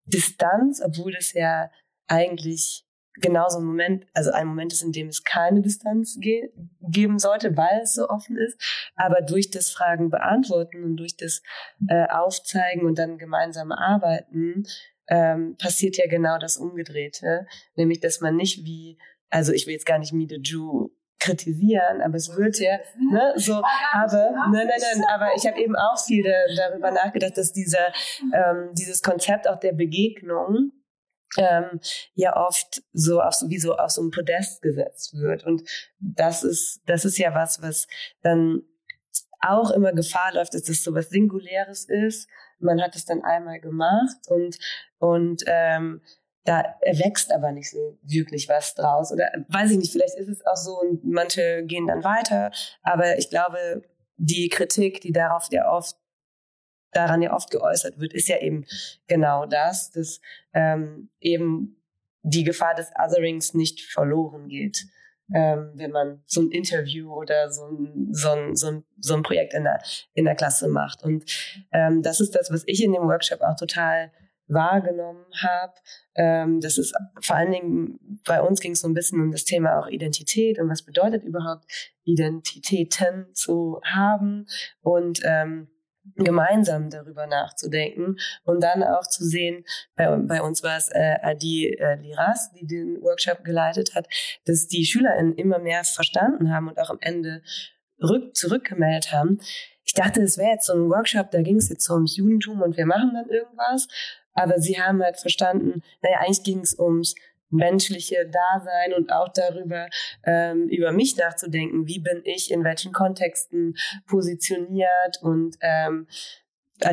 Distanz, obwohl das ja eigentlich genau so ein Moment, also ein Moment ist, in dem es keine Distanz ge geben sollte, weil es so offen ist. Aber durch das Fragen beantworten und durch das äh, Aufzeigen und dann gemeinsam arbeiten, ähm, passiert ja genau das Umgedrehte. Nämlich, dass man nicht wie, also ich will jetzt gar nicht Meet a Jew kritisieren, aber es wird ja, ne, so, aber, nein, nein, nein, aber ich habe eben auch viel da, darüber nachgedacht, dass dieser, ähm, dieses Konzept auch der Begegnung ähm, ja oft so auf wie so auf so ein Podest gesetzt wird und das ist, das ist ja was, was dann auch immer Gefahr läuft, dass das so was Singuläres ist. Man hat es dann einmal gemacht und und ähm, da erwächst aber nicht so wirklich was draus. Oder weiß ich nicht, vielleicht ist es auch so und manche gehen dann weiter. Aber ich glaube, die Kritik, die darauf ja oft daran ja oft geäußert wird, ist ja eben genau das, dass ähm, eben die Gefahr des Otherings nicht verloren geht, ähm, wenn man so ein Interview oder so ein, so ein, so ein, so ein Projekt in der, in der Klasse macht. Und ähm, das ist das, was ich in dem Workshop auch total wahrgenommen habe. Ähm, das ist vor allen Dingen, bei uns ging es so ein bisschen um das Thema auch Identität und was bedeutet überhaupt Identitäten zu haben und ähm, gemeinsam darüber nachzudenken und dann auch zu sehen, bei, bei uns war es äh, Adi äh, Liras, die den Workshop geleitet hat, dass die SchülerInnen immer mehr verstanden haben und auch am Ende rück, zurückgemeldet haben. Ich dachte, es wäre jetzt so ein Workshop, da ging es jetzt so ums Judentum und wir machen dann irgendwas. Aber sie haben halt verstanden, naja, eigentlich ging es ums menschliche Dasein und auch darüber, ähm, über mich nachzudenken. Wie bin ich in welchen Kontexten positioniert und ähm,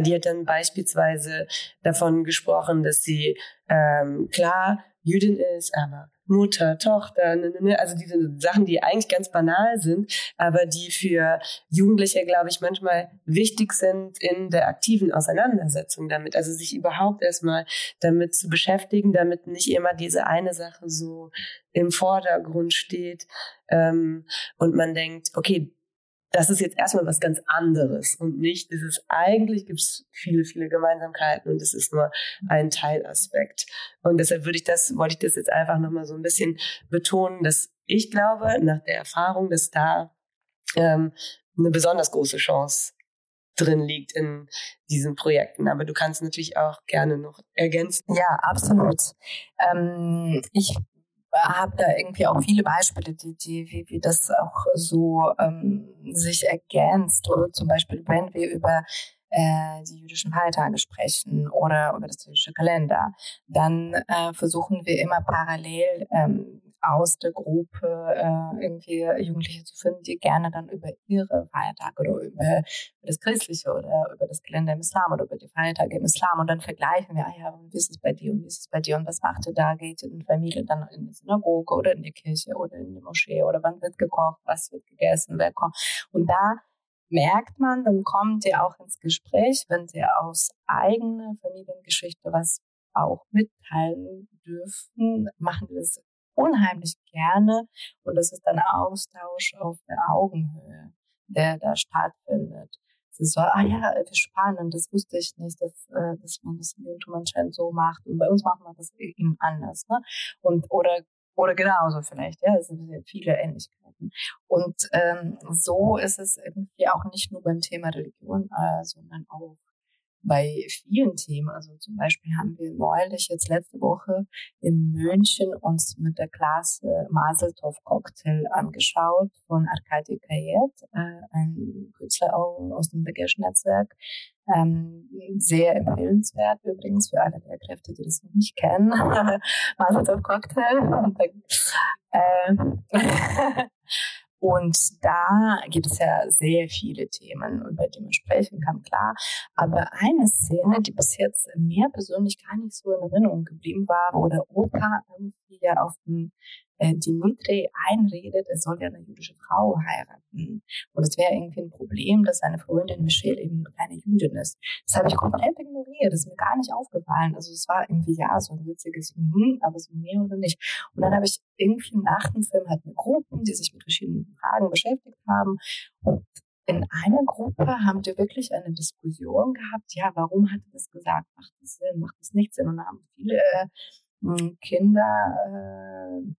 die hat dann beispielsweise davon gesprochen, dass sie ähm, klar Jüdin ist, aber Mutter, Tochter, ne, ne, ne, also diese Sachen, die eigentlich ganz banal sind, aber die für Jugendliche, glaube ich, manchmal wichtig sind in der aktiven Auseinandersetzung damit. Also sich überhaupt erstmal damit zu beschäftigen, damit nicht immer diese eine Sache so im Vordergrund steht ähm, und man denkt, okay, das ist jetzt erstmal was ganz anderes und nicht, es ist eigentlich gibt es viele, viele Gemeinsamkeiten und es ist nur ein Teilaspekt. Und deshalb würde ich das, wollte ich das jetzt einfach nochmal so ein bisschen betonen, dass ich glaube, nach der Erfahrung, dass da ähm, eine besonders große Chance drin liegt in diesen Projekten. Aber du kannst natürlich auch gerne noch ergänzen. Ja, absolut. Ähm, ich habe da irgendwie auch viele Beispiele, die, die, wie, wie das auch so ähm, sich ergänzt. Oder zum Beispiel, wenn wir über äh, die jüdischen Feiertage sprechen oder über das jüdische Kalender, dann äh, versuchen wir immer parallel ähm, aus der Gruppe äh, irgendwie Jugendliche zu finden, die gerne dann über ihre Feiertage oder über, über das Christliche oder über das Gelände im Islam oder über die Feiertage im Islam und dann vergleichen wir, ah ja, wie ist es bei dir und wie ist es bei dir und was macht ihr da? Geht ihr in Familie dann in die Synagoge oder in die Kirche oder in die Moschee oder wann wird gekocht, was wird gegessen, wer kommt? Und da merkt man, dann kommt ihr auch ins Gespräch, wenn sie aus eigener Familiengeschichte was auch mitteilen dürfen, machen wir das unheimlich gerne und das ist dann Austausch auf der Augenhöhe, der da stattfindet. Es ist so, ah ja, spannend, das wusste ich nicht, dass, äh, dass man das im Judentum anscheinend so macht und bei uns machen wir das eben anders. Ne? Und, oder oder genauso vielleicht, ja, es sind viele Ähnlichkeiten. Und ähm, so ist es irgendwie auch nicht nur beim Thema Religion, äh, sondern auch bei vielen Themen. Also zum Beispiel haben wir neulich jetzt letzte Woche in München uns mit der Klasse Maseltov Cocktail angeschaut von Arkady Kayet, äh, ein Künstler aus dem Begesch-Netzwerk. Ähm, sehr empfehlenswert übrigens für alle Lehrkräfte, die das noch nicht kennen. Maseltov Cocktail. äh, Und da gibt es ja sehr viele Themen, über die man sprechen kann, klar. Aber eine Szene, die bis jetzt mir persönlich gar nicht so in Erinnerung geblieben war, wo der Opa irgendwie ja auf dem äh, Dimitri einredet, er soll ja eine jüdische Frau heiraten. Und es wäre irgendwie ein Problem, dass seine Freundin Michelle eben keine Jüdin ist. Das habe ich komplett ignoriert, das ist mir gar nicht aufgefallen. Also es war irgendwie, ja, so ein witziges, mhm, aber so mehr oder nicht. Und dann habe ich irgendwie nach dem Film halt Gruppen, die sich mit verschiedenen Fragen beschäftigt haben. Und in einer Gruppe haben wir wirklich eine Diskussion gehabt, ja, warum hat er das gesagt? Macht das Sinn? Macht das nicht Sinn? Und da haben viele äh, Kinder äh,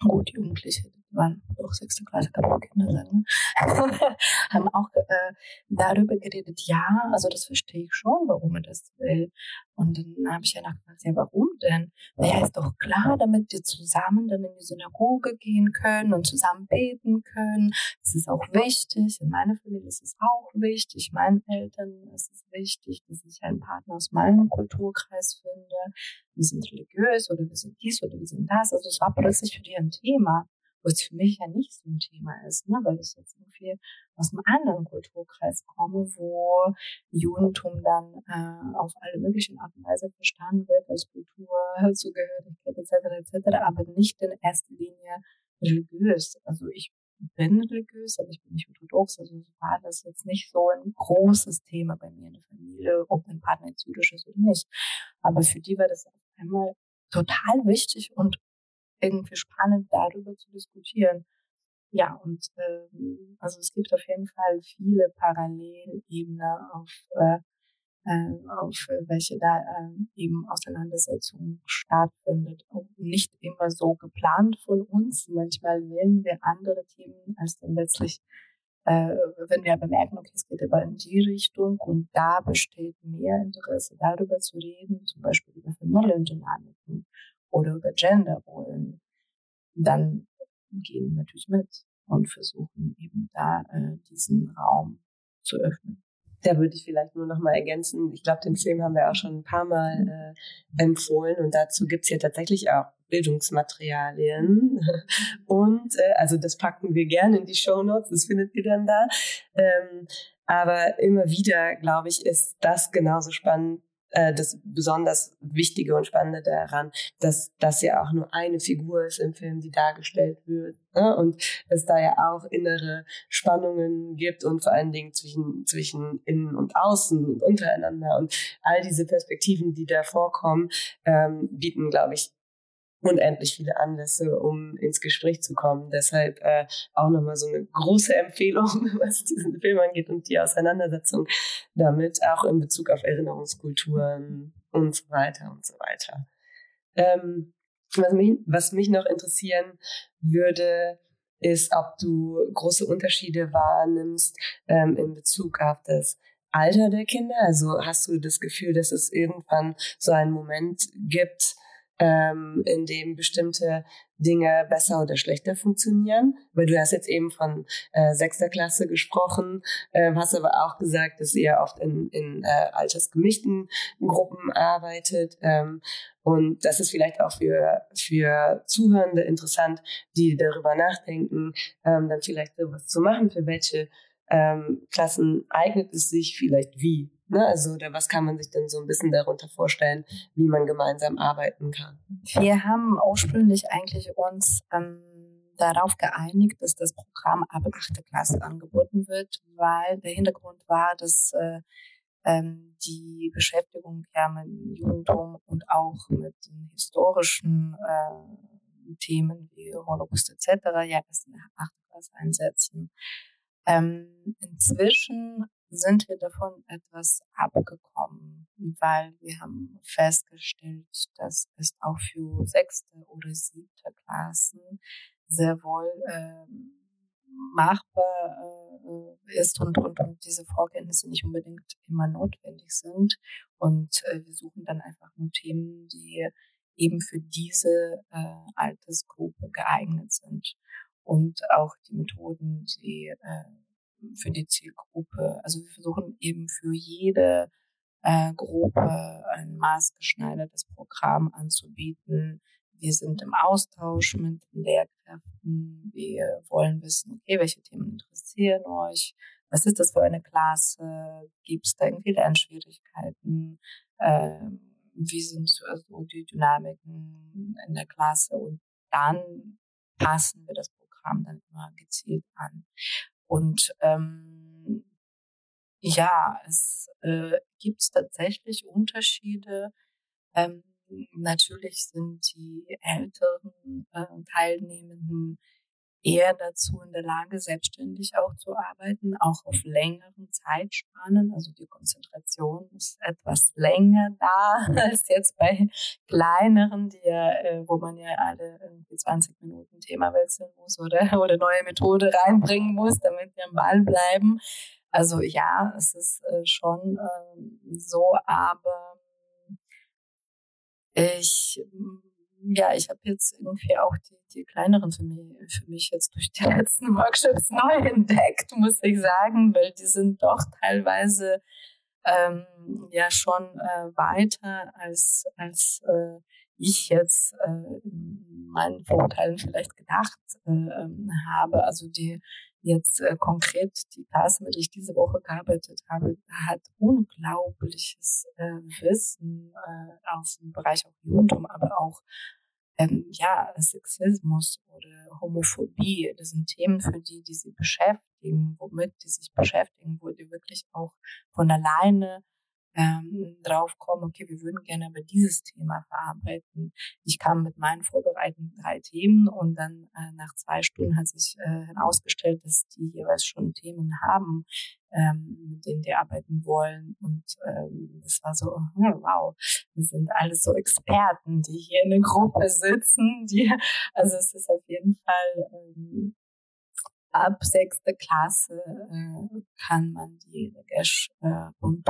gut, Jugendliche, waren doch sechste Klasse, kann man Kinder sagen, ne? haben auch äh, darüber geredet, ja, also das verstehe ich schon, warum er das will. Und dann habe ich ja nachgefragt, ja, warum denn? Naja, ist doch klar, damit wir zusammen dann in die Synagoge gehen können und zusammen beten können. Das ist auch wichtig. In meiner Familie ist es auch wichtig. Meinen Eltern ist es wichtig, dass ich einen Partner aus meinem Kulturkreis finde. Wir sind religiös oder wir sind dies oder wir sind das. Also es war plötzlich für die ein Thema wo es für mich ja nicht so ein Thema ist, ne? weil ich jetzt irgendwie aus einem anderen Kulturkreis komme, wo Judentum dann äh, auf alle möglichen Art und Weise verstanden wird als Kultur, Zugehörigkeit etc. etc., aber nicht in erster Linie religiös. Also ich bin religiös, aber ich bin nicht orthodox, also war das jetzt nicht so ein großes Thema bei mir in der Familie, ob mein Partner jetzt jüdisch ist oder nicht. Aber für die war das auf einmal total wichtig und irgendwie spannend, darüber zu diskutieren. Ja, und ähm, also es gibt auf jeden Fall viele Parallelebenen, auf, äh, äh, auf welche da äh, eben Auseinandersetzung stattfindet. Auch nicht immer so geplant von uns. Manchmal wählen wir andere Themen, als dann letztlich, äh, wenn wir bemerken, okay, es geht aber in die Richtung und da besteht mehr Interesse, darüber zu reden, zum Beispiel über Familiendynamiken oder über Genderrollen, dann gehen wir natürlich mit und versuchen eben da äh, diesen Raum zu öffnen. Da würde ich vielleicht nur noch mal ergänzen. Ich glaube, den Film haben wir auch schon ein paar Mal äh, empfohlen und dazu gibt's hier tatsächlich auch Bildungsmaterialien. Und äh, also das packen wir gerne in die Show Notes, das findet ihr dann da. Ähm, aber immer wieder, glaube ich, ist das genauso spannend, äh, das besonders Wichtige und Spannende daran, dass das ja auch nur eine Figur ist im Film, die dargestellt wird. Ne? Und es da ja auch innere Spannungen gibt und vor allen Dingen zwischen, zwischen innen und außen und untereinander. Und all diese Perspektiven, die da vorkommen, ähm, bieten, glaube ich, unendlich viele Anlässe, um ins Gespräch zu kommen. Deshalb äh, auch nochmal so eine große Empfehlung, was diesen Film angeht und die Auseinandersetzung damit, auch in Bezug auf Erinnerungskulturen und so weiter und so weiter. Ähm, was, mich, was mich noch interessieren würde, ist, ob du große Unterschiede wahrnimmst ähm, in Bezug auf das Alter der Kinder. Also hast du das Gefühl, dass es irgendwann so einen Moment gibt, ähm, in dem bestimmte Dinge besser oder schlechter funktionieren. Weil du hast jetzt eben von äh, sechster Klasse gesprochen, äh, hast aber auch gesagt, dass ihr oft in, in äh, altersgemischten Gruppen arbeitet. Ähm, und das ist vielleicht auch für, für Zuhörende interessant, die darüber nachdenken, ähm, dann vielleicht sowas zu machen, für welche ähm, Klassen eignet es sich vielleicht wie. Ne? Also oder was kann man sich denn so ein bisschen darunter vorstellen, wie man gemeinsam arbeiten kann? Wir haben ursprünglich eigentlich uns ähm, darauf geeinigt, dass das Programm ab 8. Klasse angeboten wird, weil der Hintergrund war, dass äh, ähm, die Beschäftigung ja mit dem Judentum und auch mit den historischen äh, Themen wie Holocaust etc. ja erst in der 8. Klasse einsetzen. Ähm, inzwischen sind wir davon etwas abgekommen, weil wir haben festgestellt, dass es auch für sechste oder siebte Klassen sehr wohl ähm, machbar äh, ist und, und, und diese Vorkenntnisse nicht unbedingt immer notwendig sind. Und äh, wir suchen dann einfach nur Themen, die eben für diese äh, Altersgruppe geeignet sind. Und auch die Methoden, die äh, für die Zielgruppe. Also wir versuchen eben für jede äh, Gruppe ein maßgeschneidertes Programm anzubieten. Wir sind im Austausch mit den Lehrkräften. Wir wollen wissen, okay, welche Themen interessieren euch? Was ist das für eine Klasse? Gibt es da irgendwie Lernschwierigkeiten? Äh, wie sind so die Dynamiken in der Klasse? Und dann passen wir das Programm dann immer gezielt an. Und ähm, ja, es äh, gibt tatsächlich Unterschiede. Ähm, natürlich sind die älteren äh, Teilnehmenden eher dazu in der Lage, selbstständig auch zu arbeiten, auch auf längeren Zeitspannen. Also die Konzentration ist etwas länger da als jetzt bei kleineren, die ja, äh, wo man ja alle irgendwie 20 Minuten Thema wechseln muss oder, oder neue Methode reinbringen muss, damit wir am Ball bleiben. Also ja, es ist äh, schon äh, so, aber ich ja, ich habe jetzt irgendwie auch die, die kleineren für mich, für mich jetzt durch die letzten Workshops neu entdeckt, muss ich sagen, weil die sind doch teilweise ähm, ja schon äh, weiter als, als äh, ich jetzt äh, in meinen Vorurteilen vielleicht gedacht äh, habe. Also die jetzt äh, konkret die Klasse, mit der ich diese Woche gearbeitet habe, hat unglaubliches äh, Wissen äh, aus dem Bereich auch Judentum, aber auch ähm, ja, Sexismus oder Homophobie. Das sind Themen, für die, die sie beschäftigen, womit die sich beschäftigen, wo die wirklich auch von alleine ähm, drauf kommen, okay, wir würden gerne über dieses Thema verarbeiten. Ich kam mit meinen vorbereiteten drei Themen und dann äh, nach zwei Stunden hat sich äh, herausgestellt, dass die jeweils schon Themen haben, ähm, mit denen die arbeiten wollen. Und ähm, das war so, hm, wow, wir sind alles so Experten, die hier in der Gruppe sitzen. Die, also es ist auf jeden Fall ähm, ab sechste Klasse äh, kann man die Regesh äh, buchen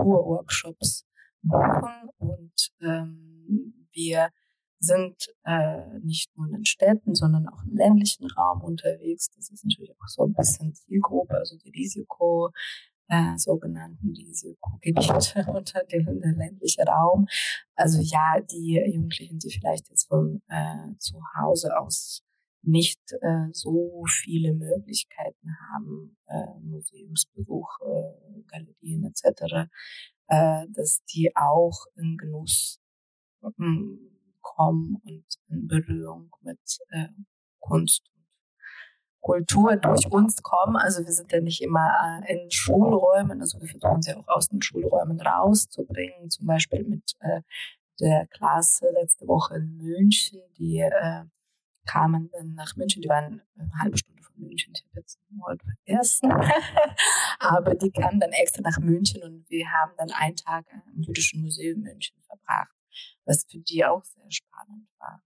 und ähm, wir sind äh, nicht nur in den Städten, sondern auch im ländlichen Raum unterwegs. Das ist natürlich auch so ein bisschen Zielgruppe, also die Risiko, äh, sogenannten Risikogebiete unter dem ländlichen Raum. Also ja, die Jugendlichen, die vielleicht jetzt von äh, zu Hause aus nicht äh, so viele Möglichkeiten haben, äh, Museumsbesuch, äh, Galerien etc., äh, dass die auch in Genuss äh, kommen und in Berührung mit äh, Kunst Kultur durch uns kommen. Also wir sind ja nicht immer äh, in Schulräumen, also wir versuchen sie auch aus den Schulräumen rauszubringen, zum Beispiel mit äh, der Klasse letzte Woche in München, die äh, kamen dann nach München. Die waren eine halbe Stunde von München. Ich habe jetzt ein Wort vergessen. Aber die kamen dann extra nach München und wir haben dann einen Tag im Jüdischen Museum München verbracht, was für die auch sehr spannend war.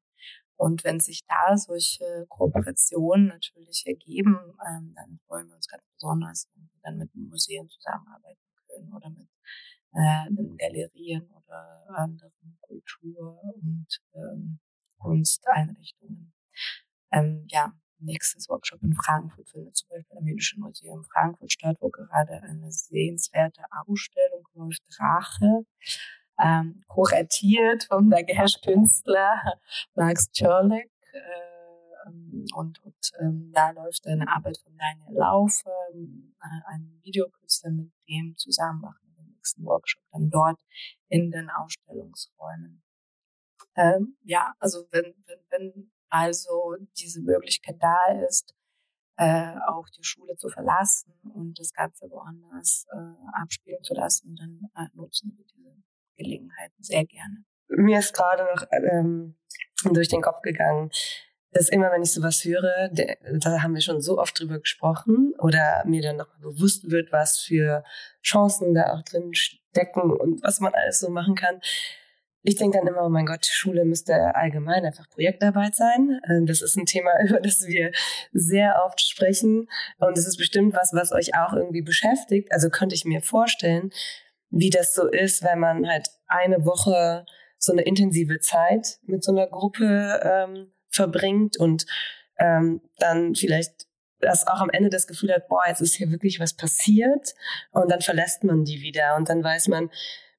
Und wenn sich da solche Kooperationen natürlich ergeben, ähm, dann freuen wir uns ganz besonders, wenn wir dann mit Museen zusammenarbeiten können oder mit äh, Galerien oder anderen Kultur- und ähm, Kunsteinrichtungen. Ähm, ja, nächstes Workshop in Frankfurt findet zum Beispiel am Jüdischen Museum Frankfurt statt, wo gerade eine sehenswerte Ausstellung läuft, Rache, ähm, kuratiert von der Künstler Max Czorlek. Äh, und, und ähm, da läuft eine Arbeit von Daniel Laufe, äh, ein Videokünstler, mit dem zusammen machen wir den nächsten Workshop dann dort in den Ausstellungsräumen. Ähm, ja, also wenn, wenn, wenn also diese Möglichkeit da ist, äh, auch die Schule zu verlassen und das Ganze woanders äh, abspielen zu lassen, dann äh, nutzen wir diese Gelegenheiten sehr gerne. Mir ist gerade noch ähm, durch den Kopf gegangen, dass immer, wenn ich sowas höre, der, da haben wir schon so oft drüber gesprochen oder mir dann noch bewusst wird, was für Chancen da auch drin stecken und was man alles so machen kann, ich denke dann immer, oh mein Gott, Schule müsste allgemein einfach Projektarbeit sein. Ähm, das ist ein Thema, über das wir sehr oft sprechen. Und es ist bestimmt was, was euch auch irgendwie beschäftigt. Also könnte ich mir vorstellen, wie das so ist, wenn man halt eine Woche so eine intensive Zeit mit so einer Gruppe ähm, verbringt und ähm, dann vielleicht das auch am Ende das Gefühl hat, boah, jetzt ist hier wirklich was passiert und dann verlässt man die wieder und dann weiß man,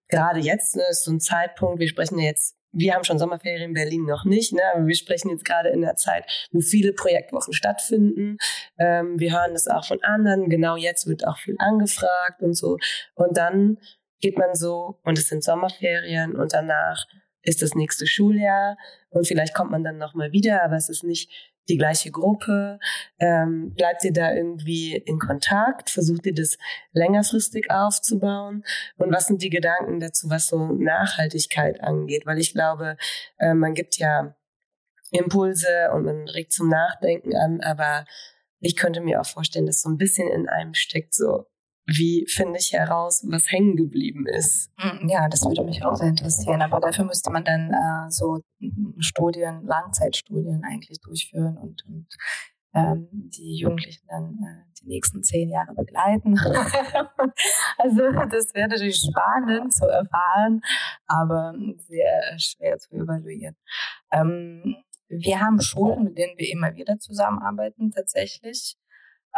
gerade jetzt ne, ist so ein Zeitpunkt, wir sprechen jetzt, wir haben schon Sommerferien in Berlin noch nicht, ne, aber wir sprechen jetzt gerade in der Zeit, wo viele Projektwochen stattfinden. Ähm, wir hören das auch von anderen, genau jetzt wird auch viel angefragt und so. Und dann geht man so, und es sind Sommerferien und danach ist das nächste Schuljahr und vielleicht kommt man dann nochmal wieder, aber es ist nicht die gleiche Gruppe? Ähm, bleibt ihr da irgendwie in Kontakt? Versucht ihr das längerfristig aufzubauen? Und was sind die Gedanken dazu, was so Nachhaltigkeit angeht? Weil ich glaube, äh, man gibt ja Impulse und man regt zum Nachdenken an, aber ich könnte mir auch vorstellen, dass so ein bisschen in einem steckt, so wie finde ich heraus, was hängen geblieben ist? Hm, ja, das würde mich auch sehr interessieren. Aber dafür müsste man dann äh, so Studien, Langzeitstudien eigentlich durchführen und, und ähm, die Jugendlichen dann äh, die nächsten zehn Jahre begleiten. also das wäre natürlich spannend zu erfahren, aber sehr schwer zu evaluieren. Ähm, wir haben Schulen, mit denen wir immer wieder zusammenarbeiten, tatsächlich.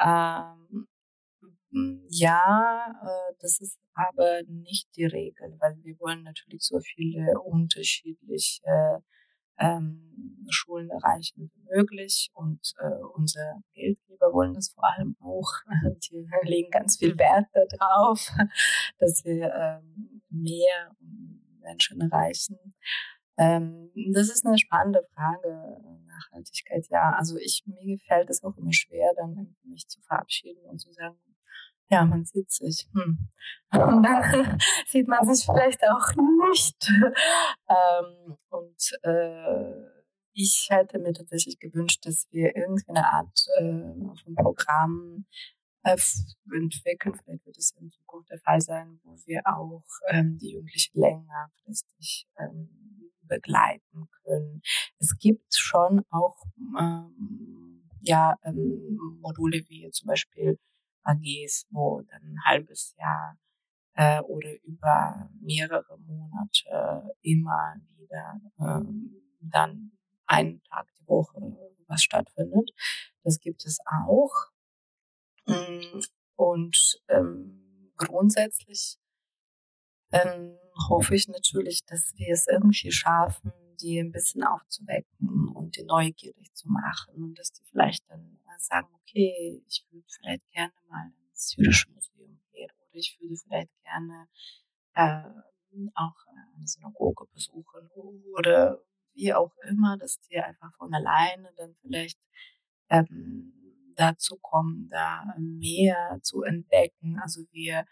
Ähm, hm, ja, äh, das ist aber nicht die Regel, weil wir wollen natürlich so viele unterschiedliche ähm, Schulen erreichen wie möglich und äh, unsere Geldgeber wollen das vor allem auch. Die legen ganz viel Wert darauf, dass wir ähm, mehr Menschen erreichen. Ähm, das ist eine spannende Frage, Nachhaltigkeit. Ja, also ich, mir gefällt es auch immer schwer, dann mich zu verabschieden und zu sagen, ja, man sieht sich. Hm. Und dann sieht man sich vielleicht auch nicht. Ähm, und äh, ich hätte mir tatsächlich gewünscht, dass wir irgendwie eine Art äh, von Programm äh, entwickeln. Vielleicht wird es in Zukunft der Fall sein, wo wir auch ähm, die Jugendlichen längerfristig ähm, begleiten können. Es gibt schon auch ähm, ja ähm, Module wie zum Beispiel AGs, wo dann ein halbes Jahr äh, oder über mehrere Monate immer wieder ähm, dann einen Tag die Woche was stattfindet. Das gibt es auch. Mm, und ähm, grundsätzlich ähm, hoffe ich natürlich, dass wir es irgendwie schaffen, die ein bisschen aufzuwecken und die neugierig zu machen und dass die vielleicht dann sagen, okay, ich würde vielleicht gerne mal ins Jüdische Museum gehen oder ich würde vielleicht gerne äh, auch eine Synagoge besuchen oder wie auch immer, dass die einfach von alleine dann vielleicht ähm, dazu kommen, da mehr zu entdecken. Also wir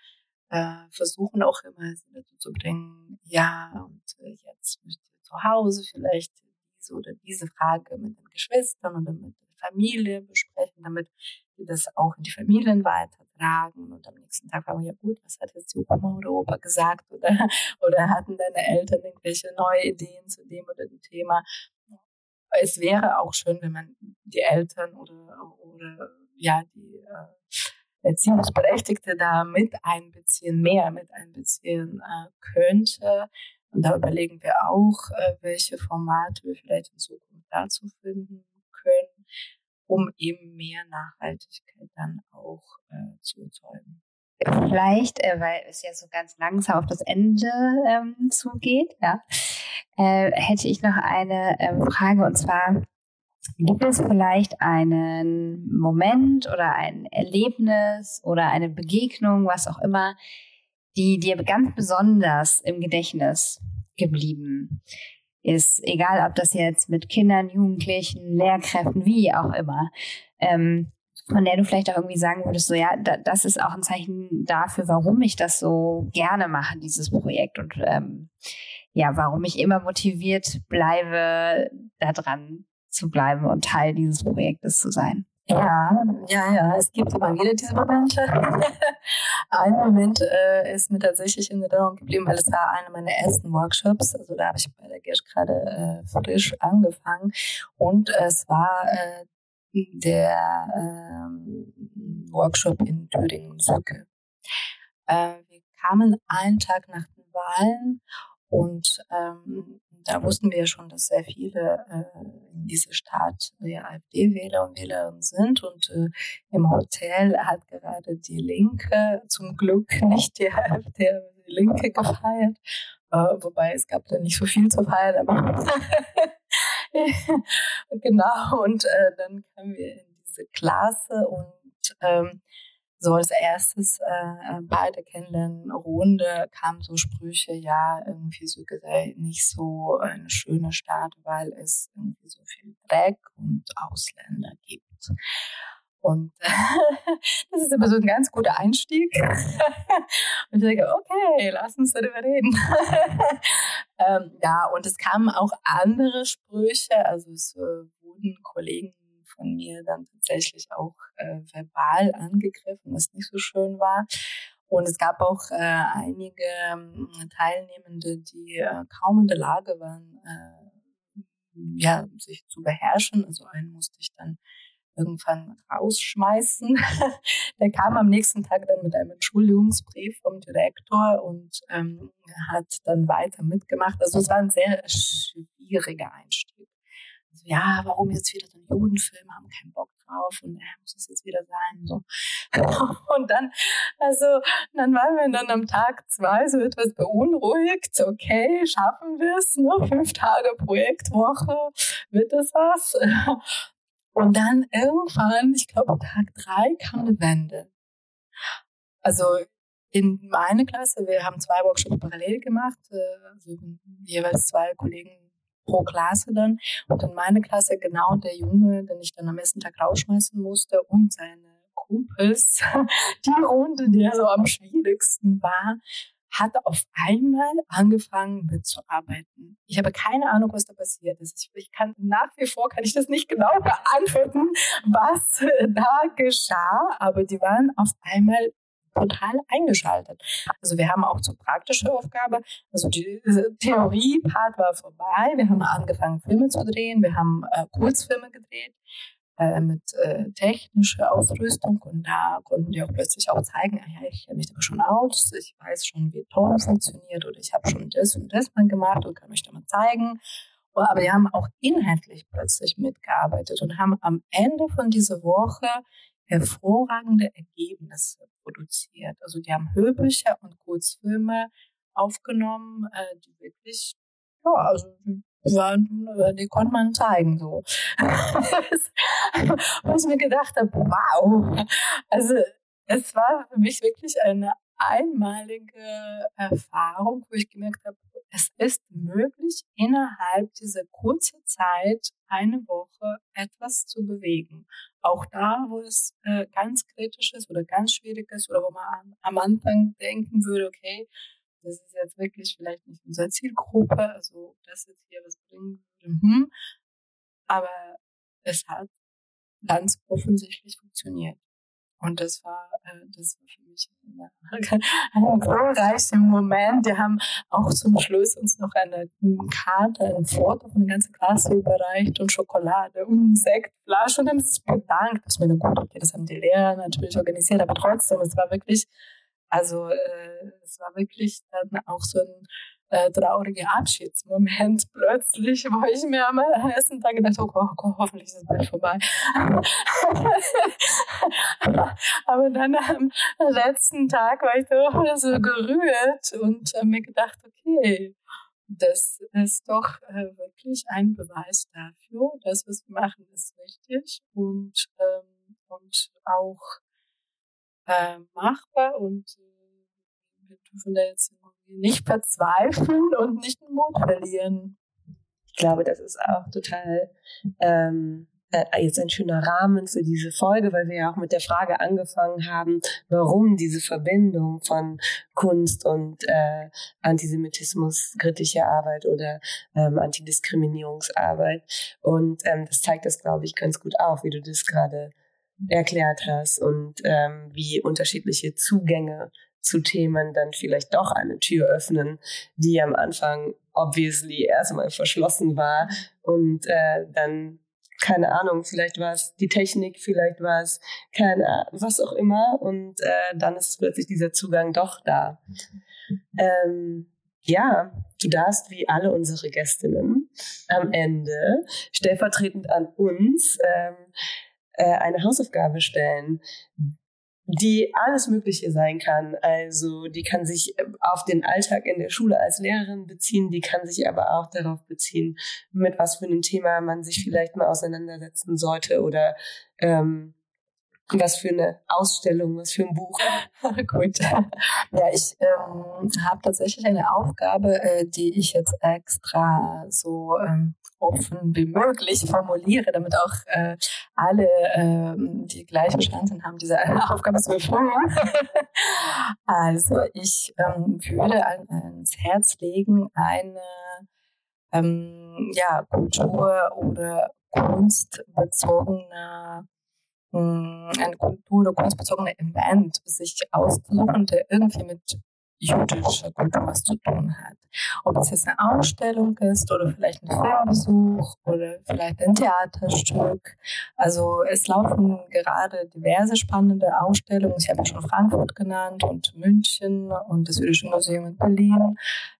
äh, versuchen auch immer sie dazu zu bringen, ja, und äh, jetzt möchte zu Hause vielleicht diese oder diese Frage mit den Geschwistern oder mit Familie besprechen, damit wir das auch in die Familien weitertragen und am nächsten Tag fragen, ja gut, was hat jetzt die Oma oder Opa gesagt oder, oder hatten deine Eltern irgendwelche neue Ideen zu dem oder dem Thema. Es wäre auch schön, wenn man die Eltern oder, oder ja, die äh, Erziehungsberechtigte da mit einbeziehen, mehr mit einbeziehen äh, könnte. Und da überlegen wir auch, äh, welche Formate wir vielleicht in Zukunft dazu finden können, um eben mehr Nachhaltigkeit dann auch äh, zu erzeugen. Vielleicht, äh, weil es ja so ganz langsam auf das Ende ähm, zugeht, ja, äh, hätte ich noch eine ähm, Frage und zwar, Gibt es vielleicht einen Moment oder ein Erlebnis oder eine Begegnung, was auch immer, die dir ganz besonders im Gedächtnis geblieben ist? Egal, ob das jetzt mit Kindern, Jugendlichen, Lehrkräften, wie auch immer. Ähm, von der du vielleicht auch irgendwie sagen würdest, so ja, da, das ist auch ein Zeichen dafür, warum ich das so gerne mache, dieses Projekt und ähm, ja, warum ich immer motiviert bleibe, daran zu bleiben und Teil dieses Projektes zu sein. Ja, ja, ja, es gibt immer wieder diese Momente. Ein Moment äh, ist mir tatsächlich in Erinnerung geblieben, weil es war einer meiner ersten Workshops. Also da habe ich bei der Gersch gerade äh, frisch angefangen und es war äh, der ähm, Workshop in Thüringen-Sücke. Äh, wir kamen einen Tag nach den Wahlen und ähm, da wussten wir schon, dass sehr viele äh, in dieser Stadt ja, AfD-Wähler und Wählerinnen sind. Und äh, im Hotel hat gerade die Linke, zum Glück nicht die AfD, aber die Linke gefeiert. Äh, wobei es gab da nicht so viel zu feiern. Aber genau, und äh, dann kamen wir in diese Klasse und ähm, so als erstes äh, bei der Kennenlernrunde kamen so Sprüche, ja, irgendwie so nicht so eine schöne Stadt, weil es irgendwie so viel Dreck und Ausländer gibt. Und das ist immer so ein ganz guter Einstieg. und ich denke, okay, lass uns darüber reden. ähm, ja, und es kamen auch andere Sprüche. Also es äh, wurden Kollegen von mir dann tatsächlich auch äh, verbal angegriffen, was nicht so schön war. Und es gab auch äh, einige ähm, Teilnehmende, die äh, kaum in der Lage waren, äh, ja, sich zu beherrschen. Also einen musste ich dann irgendwann rausschmeißen. Der kam am nächsten Tag dann mit einem Entschuldigungsbrief vom Direktor und ähm, hat dann weiter mitgemacht. Also es war ein sehr schwieriger Einstieg so, ja, warum jetzt wieder so ein Judenfilm, haben keinen Bock drauf und ja, muss es jetzt wieder sein. So. und dann, also, dann waren wir dann am Tag zwei so etwas beunruhigt. Okay, schaffen wir es? Ne? Fünf Tage Projektwoche, wird das was? Und dann irgendwann, ich glaube Tag drei, kam eine Wende. Also in meine Klasse, wir haben zwei Workshops parallel gemacht, äh, also jeweils zwei Kollegen pro Klasse dann. Und in meiner Klasse genau der Junge, den ich dann am nächsten Tag rausschmeißen musste und seine Kumpels, die Runde, die so am schwierigsten war, hat auf einmal angefangen mitzuarbeiten. Ich habe keine Ahnung, was da passiert ist. Ich kann nach wie vor kann ich das nicht genau beantworten, was da geschah, aber die waren auf einmal total eingeschaltet. Also wir haben auch so praktische Aufgabe, also die Theorie-Part war vorbei, wir haben angefangen Filme zu drehen, wir haben äh, Kurzfilme gedreht äh, mit äh, technischer Ausrüstung. Und da konnten die auch plötzlich auch zeigen, ah ja, ich kenne mich da schon aus, ich weiß schon, wie Ton funktioniert. Oder ich habe schon das und das mal gemacht und kann euch da mal zeigen. Aber die haben auch inhaltlich plötzlich mitgearbeitet und haben am Ende von dieser Woche hervorragende Ergebnisse produziert. Also die haben Hörbücher und Kurzfilme aufgenommen, äh, die wirklich, ja, also waren, äh, die konnte man zeigen so. Wo ich mir gedacht habe, wow. Also es war für mich wirklich eine einmalige Erfahrung, wo ich gemerkt habe, es ist möglich, innerhalb dieser kurzen Zeit eine Woche etwas zu bewegen. Auch da, wo es äh, ganz kritisch ist oder ganz schwierig ist oder wo man am Anfang denken würde, okay, das ist jetzt wirklich vielleicht nicht unsere Zielgruppe, also das jetzt hier was bringen würde. Hm. Aber es hat ganz offensichtlich funktioniert. Und das war, äh, das war für mich ein glorreicher Moment. Wir haben auch zum Schluss uns noch eine Karte, ein Foto von der ganzen Klasse überreicht und Schokolade und Sektflasche und haben sich bedankt. Ich meine, gut, okay, das haben die Lehrer natürlich organisiert, aber trotzdem, es war wirklich, also äh, es war wirklich dann auch so ein äh, traurige Abschiedsmoment plötzlich, wo ich mir am ersten Tag gedacht habe, oh, oh, hoffentlich ist es bald vorbei. aber, dann am letzten Tag war ich so, so gerührt und mir gedacht, okay, das ist doch äh, wirklich ein Beweis dafür, dass was wir machen ist richtig und, ähm, und auch äh, machbar und äh, wir dürfen da jetzt nicht verzweifeln und nicht den Mut verlieren. Ich glaube, das ist auch total ähm, äh, jetzt ein schöner Rahmen für diese Folge, weil wir ja auch mit der Frage angefangen haben, warum diese Verbindung von Kunst und äh, Antisemitismus, kritische Arbeit oder ähm, Antidiskriminierungsarbeit. Und ähm, das zeigt das, glaube ich, ganz gut auf, wie du das gerade erklärt hast und ähm, wie unterschiedliche Zugänge zu Themen dann vielleicht doch eine Tür öffnen, die am Anfang obviously erstmal verschlossen war und äh, dann keine Ahnung, vielleicht war es die Technik, vielleicht war es keine was auch immer und äh, dann ist plötzlich dieser Zugang doch da. Ähm, ja, du darfst wie alle unsere Gästinnen am Ende stellvertretend an uns ähm, äh, eine Hausaufgabe stellen, die alles Mögliche sein kann. Also die kann sich äh, auf den Alltag in der Schule als Lehrerin beziehen, die kann sich aber auch darauf beziehen, mit was für einem Thema man sich vielleicht mal auseinandersetzen sollte oder ähm, was für eine Ausstellung, was für ein Buch. Gut. Ja, ich ähm, habe tatsächlich eine Aufgabe, äh, die ich jetzt extra so ähm, offen wie möglich formuliere, damit auch äh, alle, äh, die gleiche Chancen haben, diese Aufgabe zu erfüllen. also ich ähm, würde an, ans Herz legen, eine ähm, ja, Kultur- oder kunstbezogene hm, ein Kultur- oder kunstbezogener Event sich auszusuchen, der irgendwie mit jüdischer Kultur was zu tun hat. Ob es jetzt eine Ausstellung ist oder vielleicht ein Filmbesuch oder vielleicht ein Theaterstück. Also es laufen gerade diverse spannende Ausstellungen. Ich habe schon Frankfurt genannt und München und das Jüdische Museum in Berlin.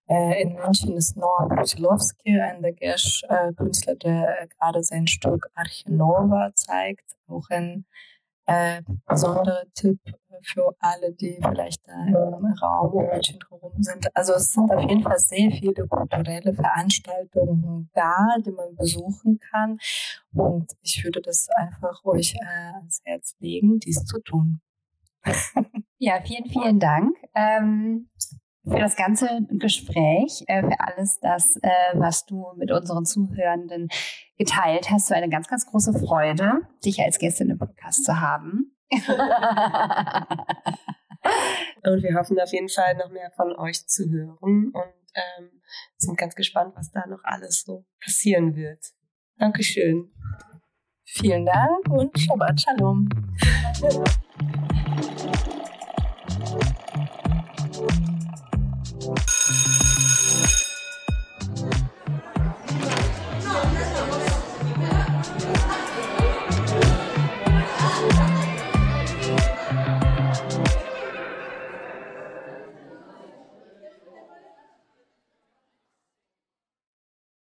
Äh, in München ist Noam Putilowski, ein der Gersh-Künstler, der gerade sein Stück Arche Nova zeigt. Auch ein äh, besonderer Tipp für alle, die vielleicht da im Raum um München herum sind. Also es sind auf jeden Fall sehr viele kulturelle Veranstaltungen da, die man besuchen kann. Und ich würde das einfach euch äh, ans Herz legen, dies zu tun. Ja, vielen, vielen Dank. Ähm, für das ganze Gespräch, äh, für alles das, äh, was du mit unseren Zuhörenden geteilt hast. So eine ganz, ganz große Freude, dich als Gästin im Podcast zu haben. und wir hoffen auf jeden Fall noch mehr von euch zu hören und ähm, sind ganz gespannt, was da noch alles so passieren wird. Dankeschön. Vielen Dank und Shabbat Shalom.